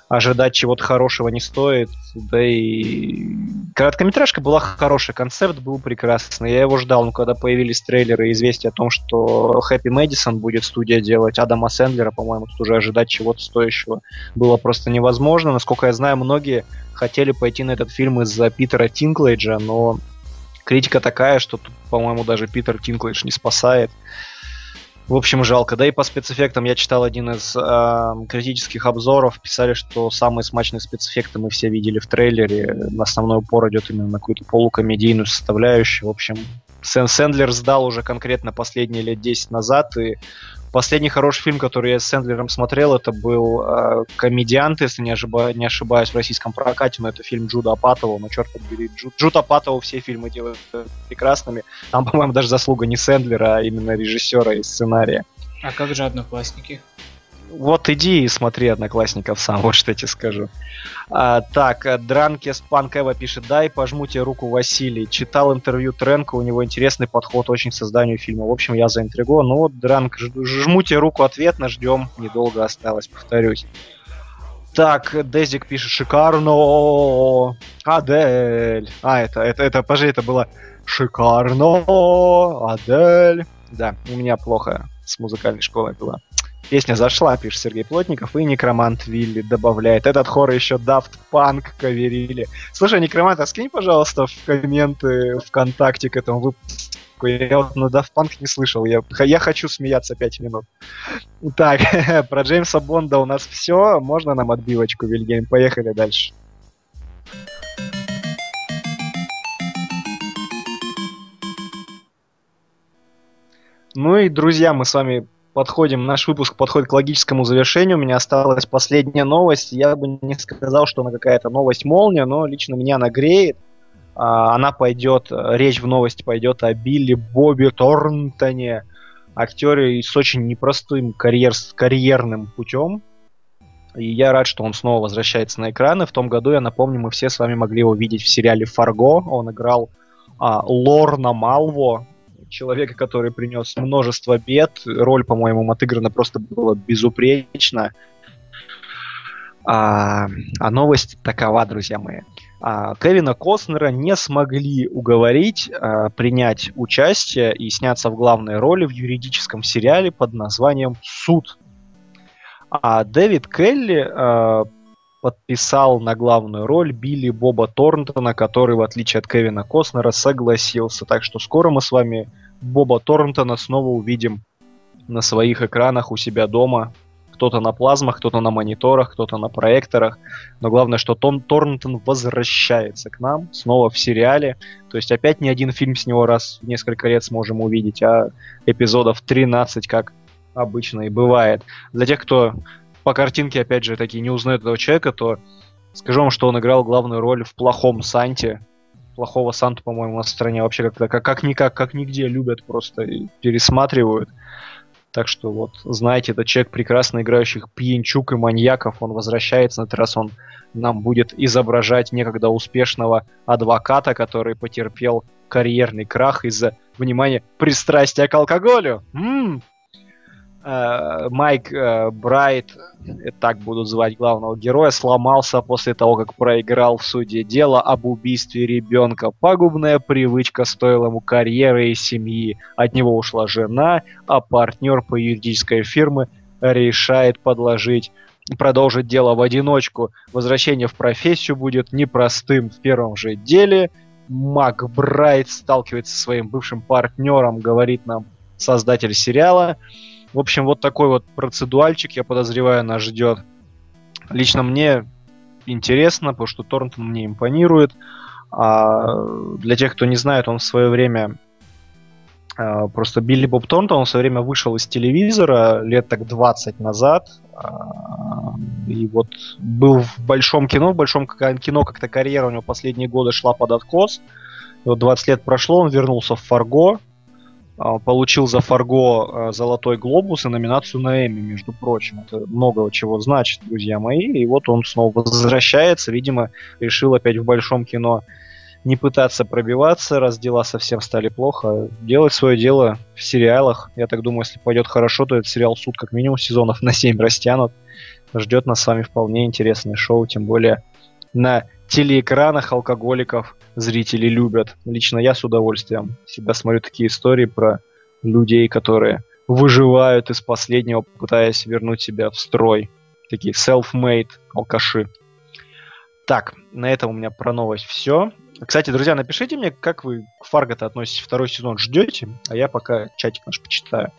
ожидать чего-то хорошего не стоит. Да и короткометражка была хорошая, концепт был прекрасный. Я его ждал, но когда появились трейлеры и известия о том, что Хэппи Мэдисон будет студия делать Адама Сэндлера, по-моему, тут уже ожидать чего-то стоящего было просто невозможно. Насколько я знаю, многие хотели пойти на этот фильм из-за Питера Тинклейджа, но критика такая, что тут, по-моему, даже Питер Тинклейдж не спасает. В общем, жалко. Да и по спецэффектам я читал один из э, критических обзоров. Писали, что самые смачные спецэффекты мы все видели в трейлере. Основной упор идет именно на какую-то полукомедийную составляющую. В общем, Сэн Сэндлер сдал уже конкретно последние лет 10 назад, и Последний хороший фильм, который я с Сэндлером смотрел, это был э, «Комедиант», если не, ошиба, не ошибаюсь, в российском прокате, но это фильм Джуда Апатова, но черт побери, Джуд, Джуд Апатова все фильмы делают прекрасными. Там, по-моему, даже заслуга не Сэндлера, а именно режиссера и сценария. А как же «Одноклассники»? Вот иди и смотри «Одноклассников» сам, вот что я тебе скажу. А, так, Дранкес Панк Эва пишет, дай пожму тебе руку Василий. Читал интервью Тренко, у него интересный подход очень к созданию фильма. В общем, я заинтригован. Ну вот, Дранк, жму тебе руку ответно, ждем. Недолго осталось, повторюсь. Так, Дезик пишет, шикарно, Адель. А, это, это, это, пожалуй, это было шикарно, Адель. Да, у меня плохо с музыкальной школой было. Песня зашла, пишет Сергей Плотников, и Некромант Вилли добавляет. Этот хор еще Daft Punk каверили. Слушай, Некромант, а скинь, пожалуйста, в комменты ВКонтакте к этому выпуску. Я вот на Daft Punk не слышал. Я, я хочу смеяться пять минут. Так, про Джеймса Бонда у нас все. Можно нам отбивочку, Вильгельм? Поехали дальше. Ну и, друзья, мы с вами подходим, наш выпуск подходит к логическому завершению. У меня осталась последняя новость. Я бы не сказал, что она какая-то новость молния, но лично меня она греет. А, она пойдет, речь в новости пойдет о Билли Бобби Торнтоне, актере с очень непростым карьер, карьерным путем. И я рад, что он снова возвращается на экраны. В том году, я напомню, мы все с вами могли его видеть в сериале «Фарго». Он играл а, Лорна Малво, человека, который принес множество бед. Роль, по-моему, отыграна просто была безупречно. А, а новость такова, друзья мои. А, Кевина Костнера не смогли уговорить а, принять участие и сняться в главной роли в юридическом сериале под названием «Суд». А Дэвид Келли а, подписал на главную роль Билли Боба Торнтона, который, в отличие от Кевина Костнера, согласился. Так что скоро мы с вами Боба Торнтона снова увидим на своих экранах у себя дома кто-то на плазмах, кто-то на мониторах, кто-то на проекторах. Но главное, что Том Торнтон возвращается к нам снова в сериале. То есть опять не один фильм с него раз в несколько лет сможем увидеть, а эпизодов 13, как обычно и бывает. Для тех, кто по картинке, опять же, таки не узнает этого человека, то скажу вам, что он играл главную роль в «Плохом Санте». Плохого Санту, по-моему, на стране вообще как-то как, как никак, как нигде любят просто и пересматривают. Так что вот, знаете, этот человек, прекрасно играющих пьянчук и маньяков, он возвращается, на этот раз он нам будет изображать некогда успешного адвоката, который потерпел карьерный крах из-за, внимания, пристрастия к алкоголю. М-м, Майк э, Брайт, э, так будут звать главного героя, сломался после того, как проиграл в суде дело об убийстве ребенка. Пагубная привычка стоила ему карьеры и семьи. От него ушла жена, а партнер по юридической фирме решает подложить продолжить дело в одиночку. Возвращение в профессию будет непростым в первом же деле. Мак Брайт сталкивается со своим бывшим партнером, говорит нам создатель сериала. В общем, вот такой вот процедуальчик, я подозреваю, нас ждет. Лично мне интересно, потому что Торнтон мне импонирует. А для тех, кто не знает, он в свое время а, просто Билли Боб Торнтон, он в свое время вышел из телевизора лет так 20 назад. А, и вот был в большом кино, в большом кино как-то карьера у него последние годы шла под откос. И вот 20 лет прошло, он вернулся в Фарго, получил за Фарго а, Золотой Глобус и номинацию на Эми, между прочим. Это много чего значит, друзья мои. И вот он снова возвращается, видимо, решил опять в большом кино не пытаться пробиваться, раз дела совсем стали плохо, а делать свое дело в сериалах. Я так думаю, если пойдет хорошо, то этот сериал суд как минимум сезонов на 7 растянут. Ждет нас с вами вполне интересное шоу, тем более на телеэкранах алкоголиков зрители любят. Лично я с удовольствием всегда смотрю такие истории про людей, которые выживают из последнего, пытаясь вернуть себя в строй. Такие self-made алкаши. Так, на этом у меня про новость все. Кстати, друзья, напишите мне, как вы к Фарго-то относитесь второй сезон. Ждете? А я пока чатик наш почитаю.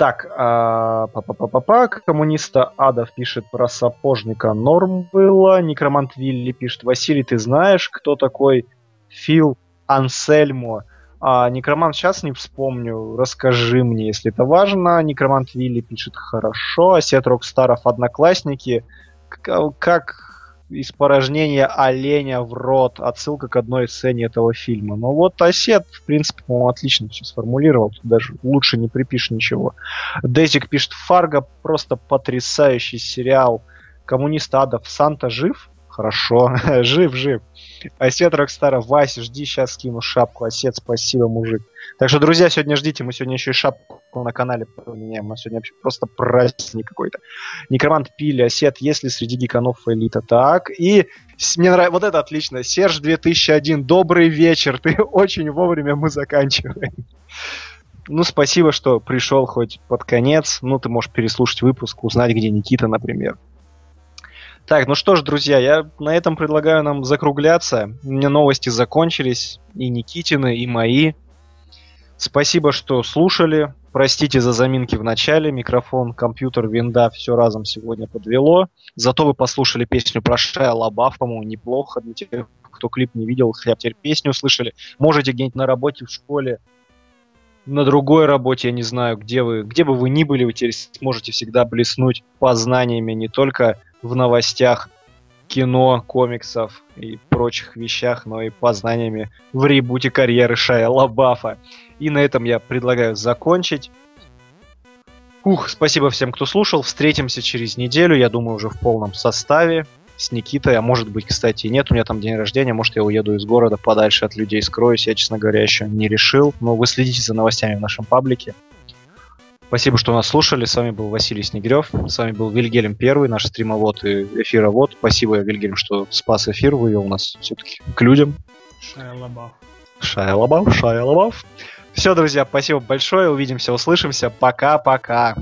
Так, а, па-па-па-па-па, коммуниста Адов пишет про сапожника. Норм было, некромант Вилли пишет, Василий, ты знаешь, кто такой Фил Ансельмо? А, некромант сейчас не вспомню, расскажи мне, если это важно. Некромант Вилли пишет, хорошо, Осет Рокстаров одноклассники, как испорожнение оленя в рот. Отсылка к одной сцене этого фильма. Но вот Осет, в принципе, по-моему, отлично все сформулировал. Тут даже лучше не припишешь ничего. Дезик пишет, Фарго просто потрясающий сериал. Коммунист Адов Санта жив? Хорошо, жив, жив. Осет Рокстара, Вася, жди, сейчас скину шапку. Осет, спасибо, мужик. Так что, друзья, сегодня ждите, мы сегодня еще и шапку на канале поменяем. У нас сегодня вообще просто праздник какой-то. Некромант Пили, Осет, если среди гиканов элита. Так, и мне нравится, вот это отлично. Серж 2001, добрый вечер. Ты очень вовремя мы заканчиваем. Ну, спасибо, что пришел хоть под конец. Ну, ты можешь переслушать выпуск, узнать, где Никита, например. Так, ну что ж, друзья, я на этом предлагаю нам закругляться. У меня новости закончились, и Никитины, и мои. Спасибо, что слушали. Простите за заминки в начале. Микрофон, компьютер, винда все разом сегодня подвело. Зато вы послушали песню про Шая Лабаф, по-моему, неплохо. Для тех, кто клип не видел, хотя бы теперь песню услышали. Можете где-нибудь на работе, в школе, на другой работе, я не знаю, где вы, где бы вы ни были, вы теперь сможете всегда блеснуть познаниями не только в новостях кино, комиксов и прочих вещах, но и познаниями в ребуте карьеры Шая Лабафа. И на этом я предлагаю закончить. Ух, спасибо всем, кто слушал. Встретимся через неделю, я думаю, уже в полном составе с Никитой, а может быть, кстати, нет, у меня там день рождения, может, я уеду из города подальше от людей, скроюсь, я, честно говоря, еще не решил, но вы следите за новостями в нашем паблике. Спасибо, что нас слушали. С вами был Василий Снегирев. С вами был Вильгельм Первый, наш стримовод и эфировод. Спасибо, Вильгельм, что спас эфир, вывел нас все-таки к людям. Шая Лабаф. Шая Лабав, Шая Лабав. Все, друзья, спасибо большое. Увидимся, услышимся. Пока-пока.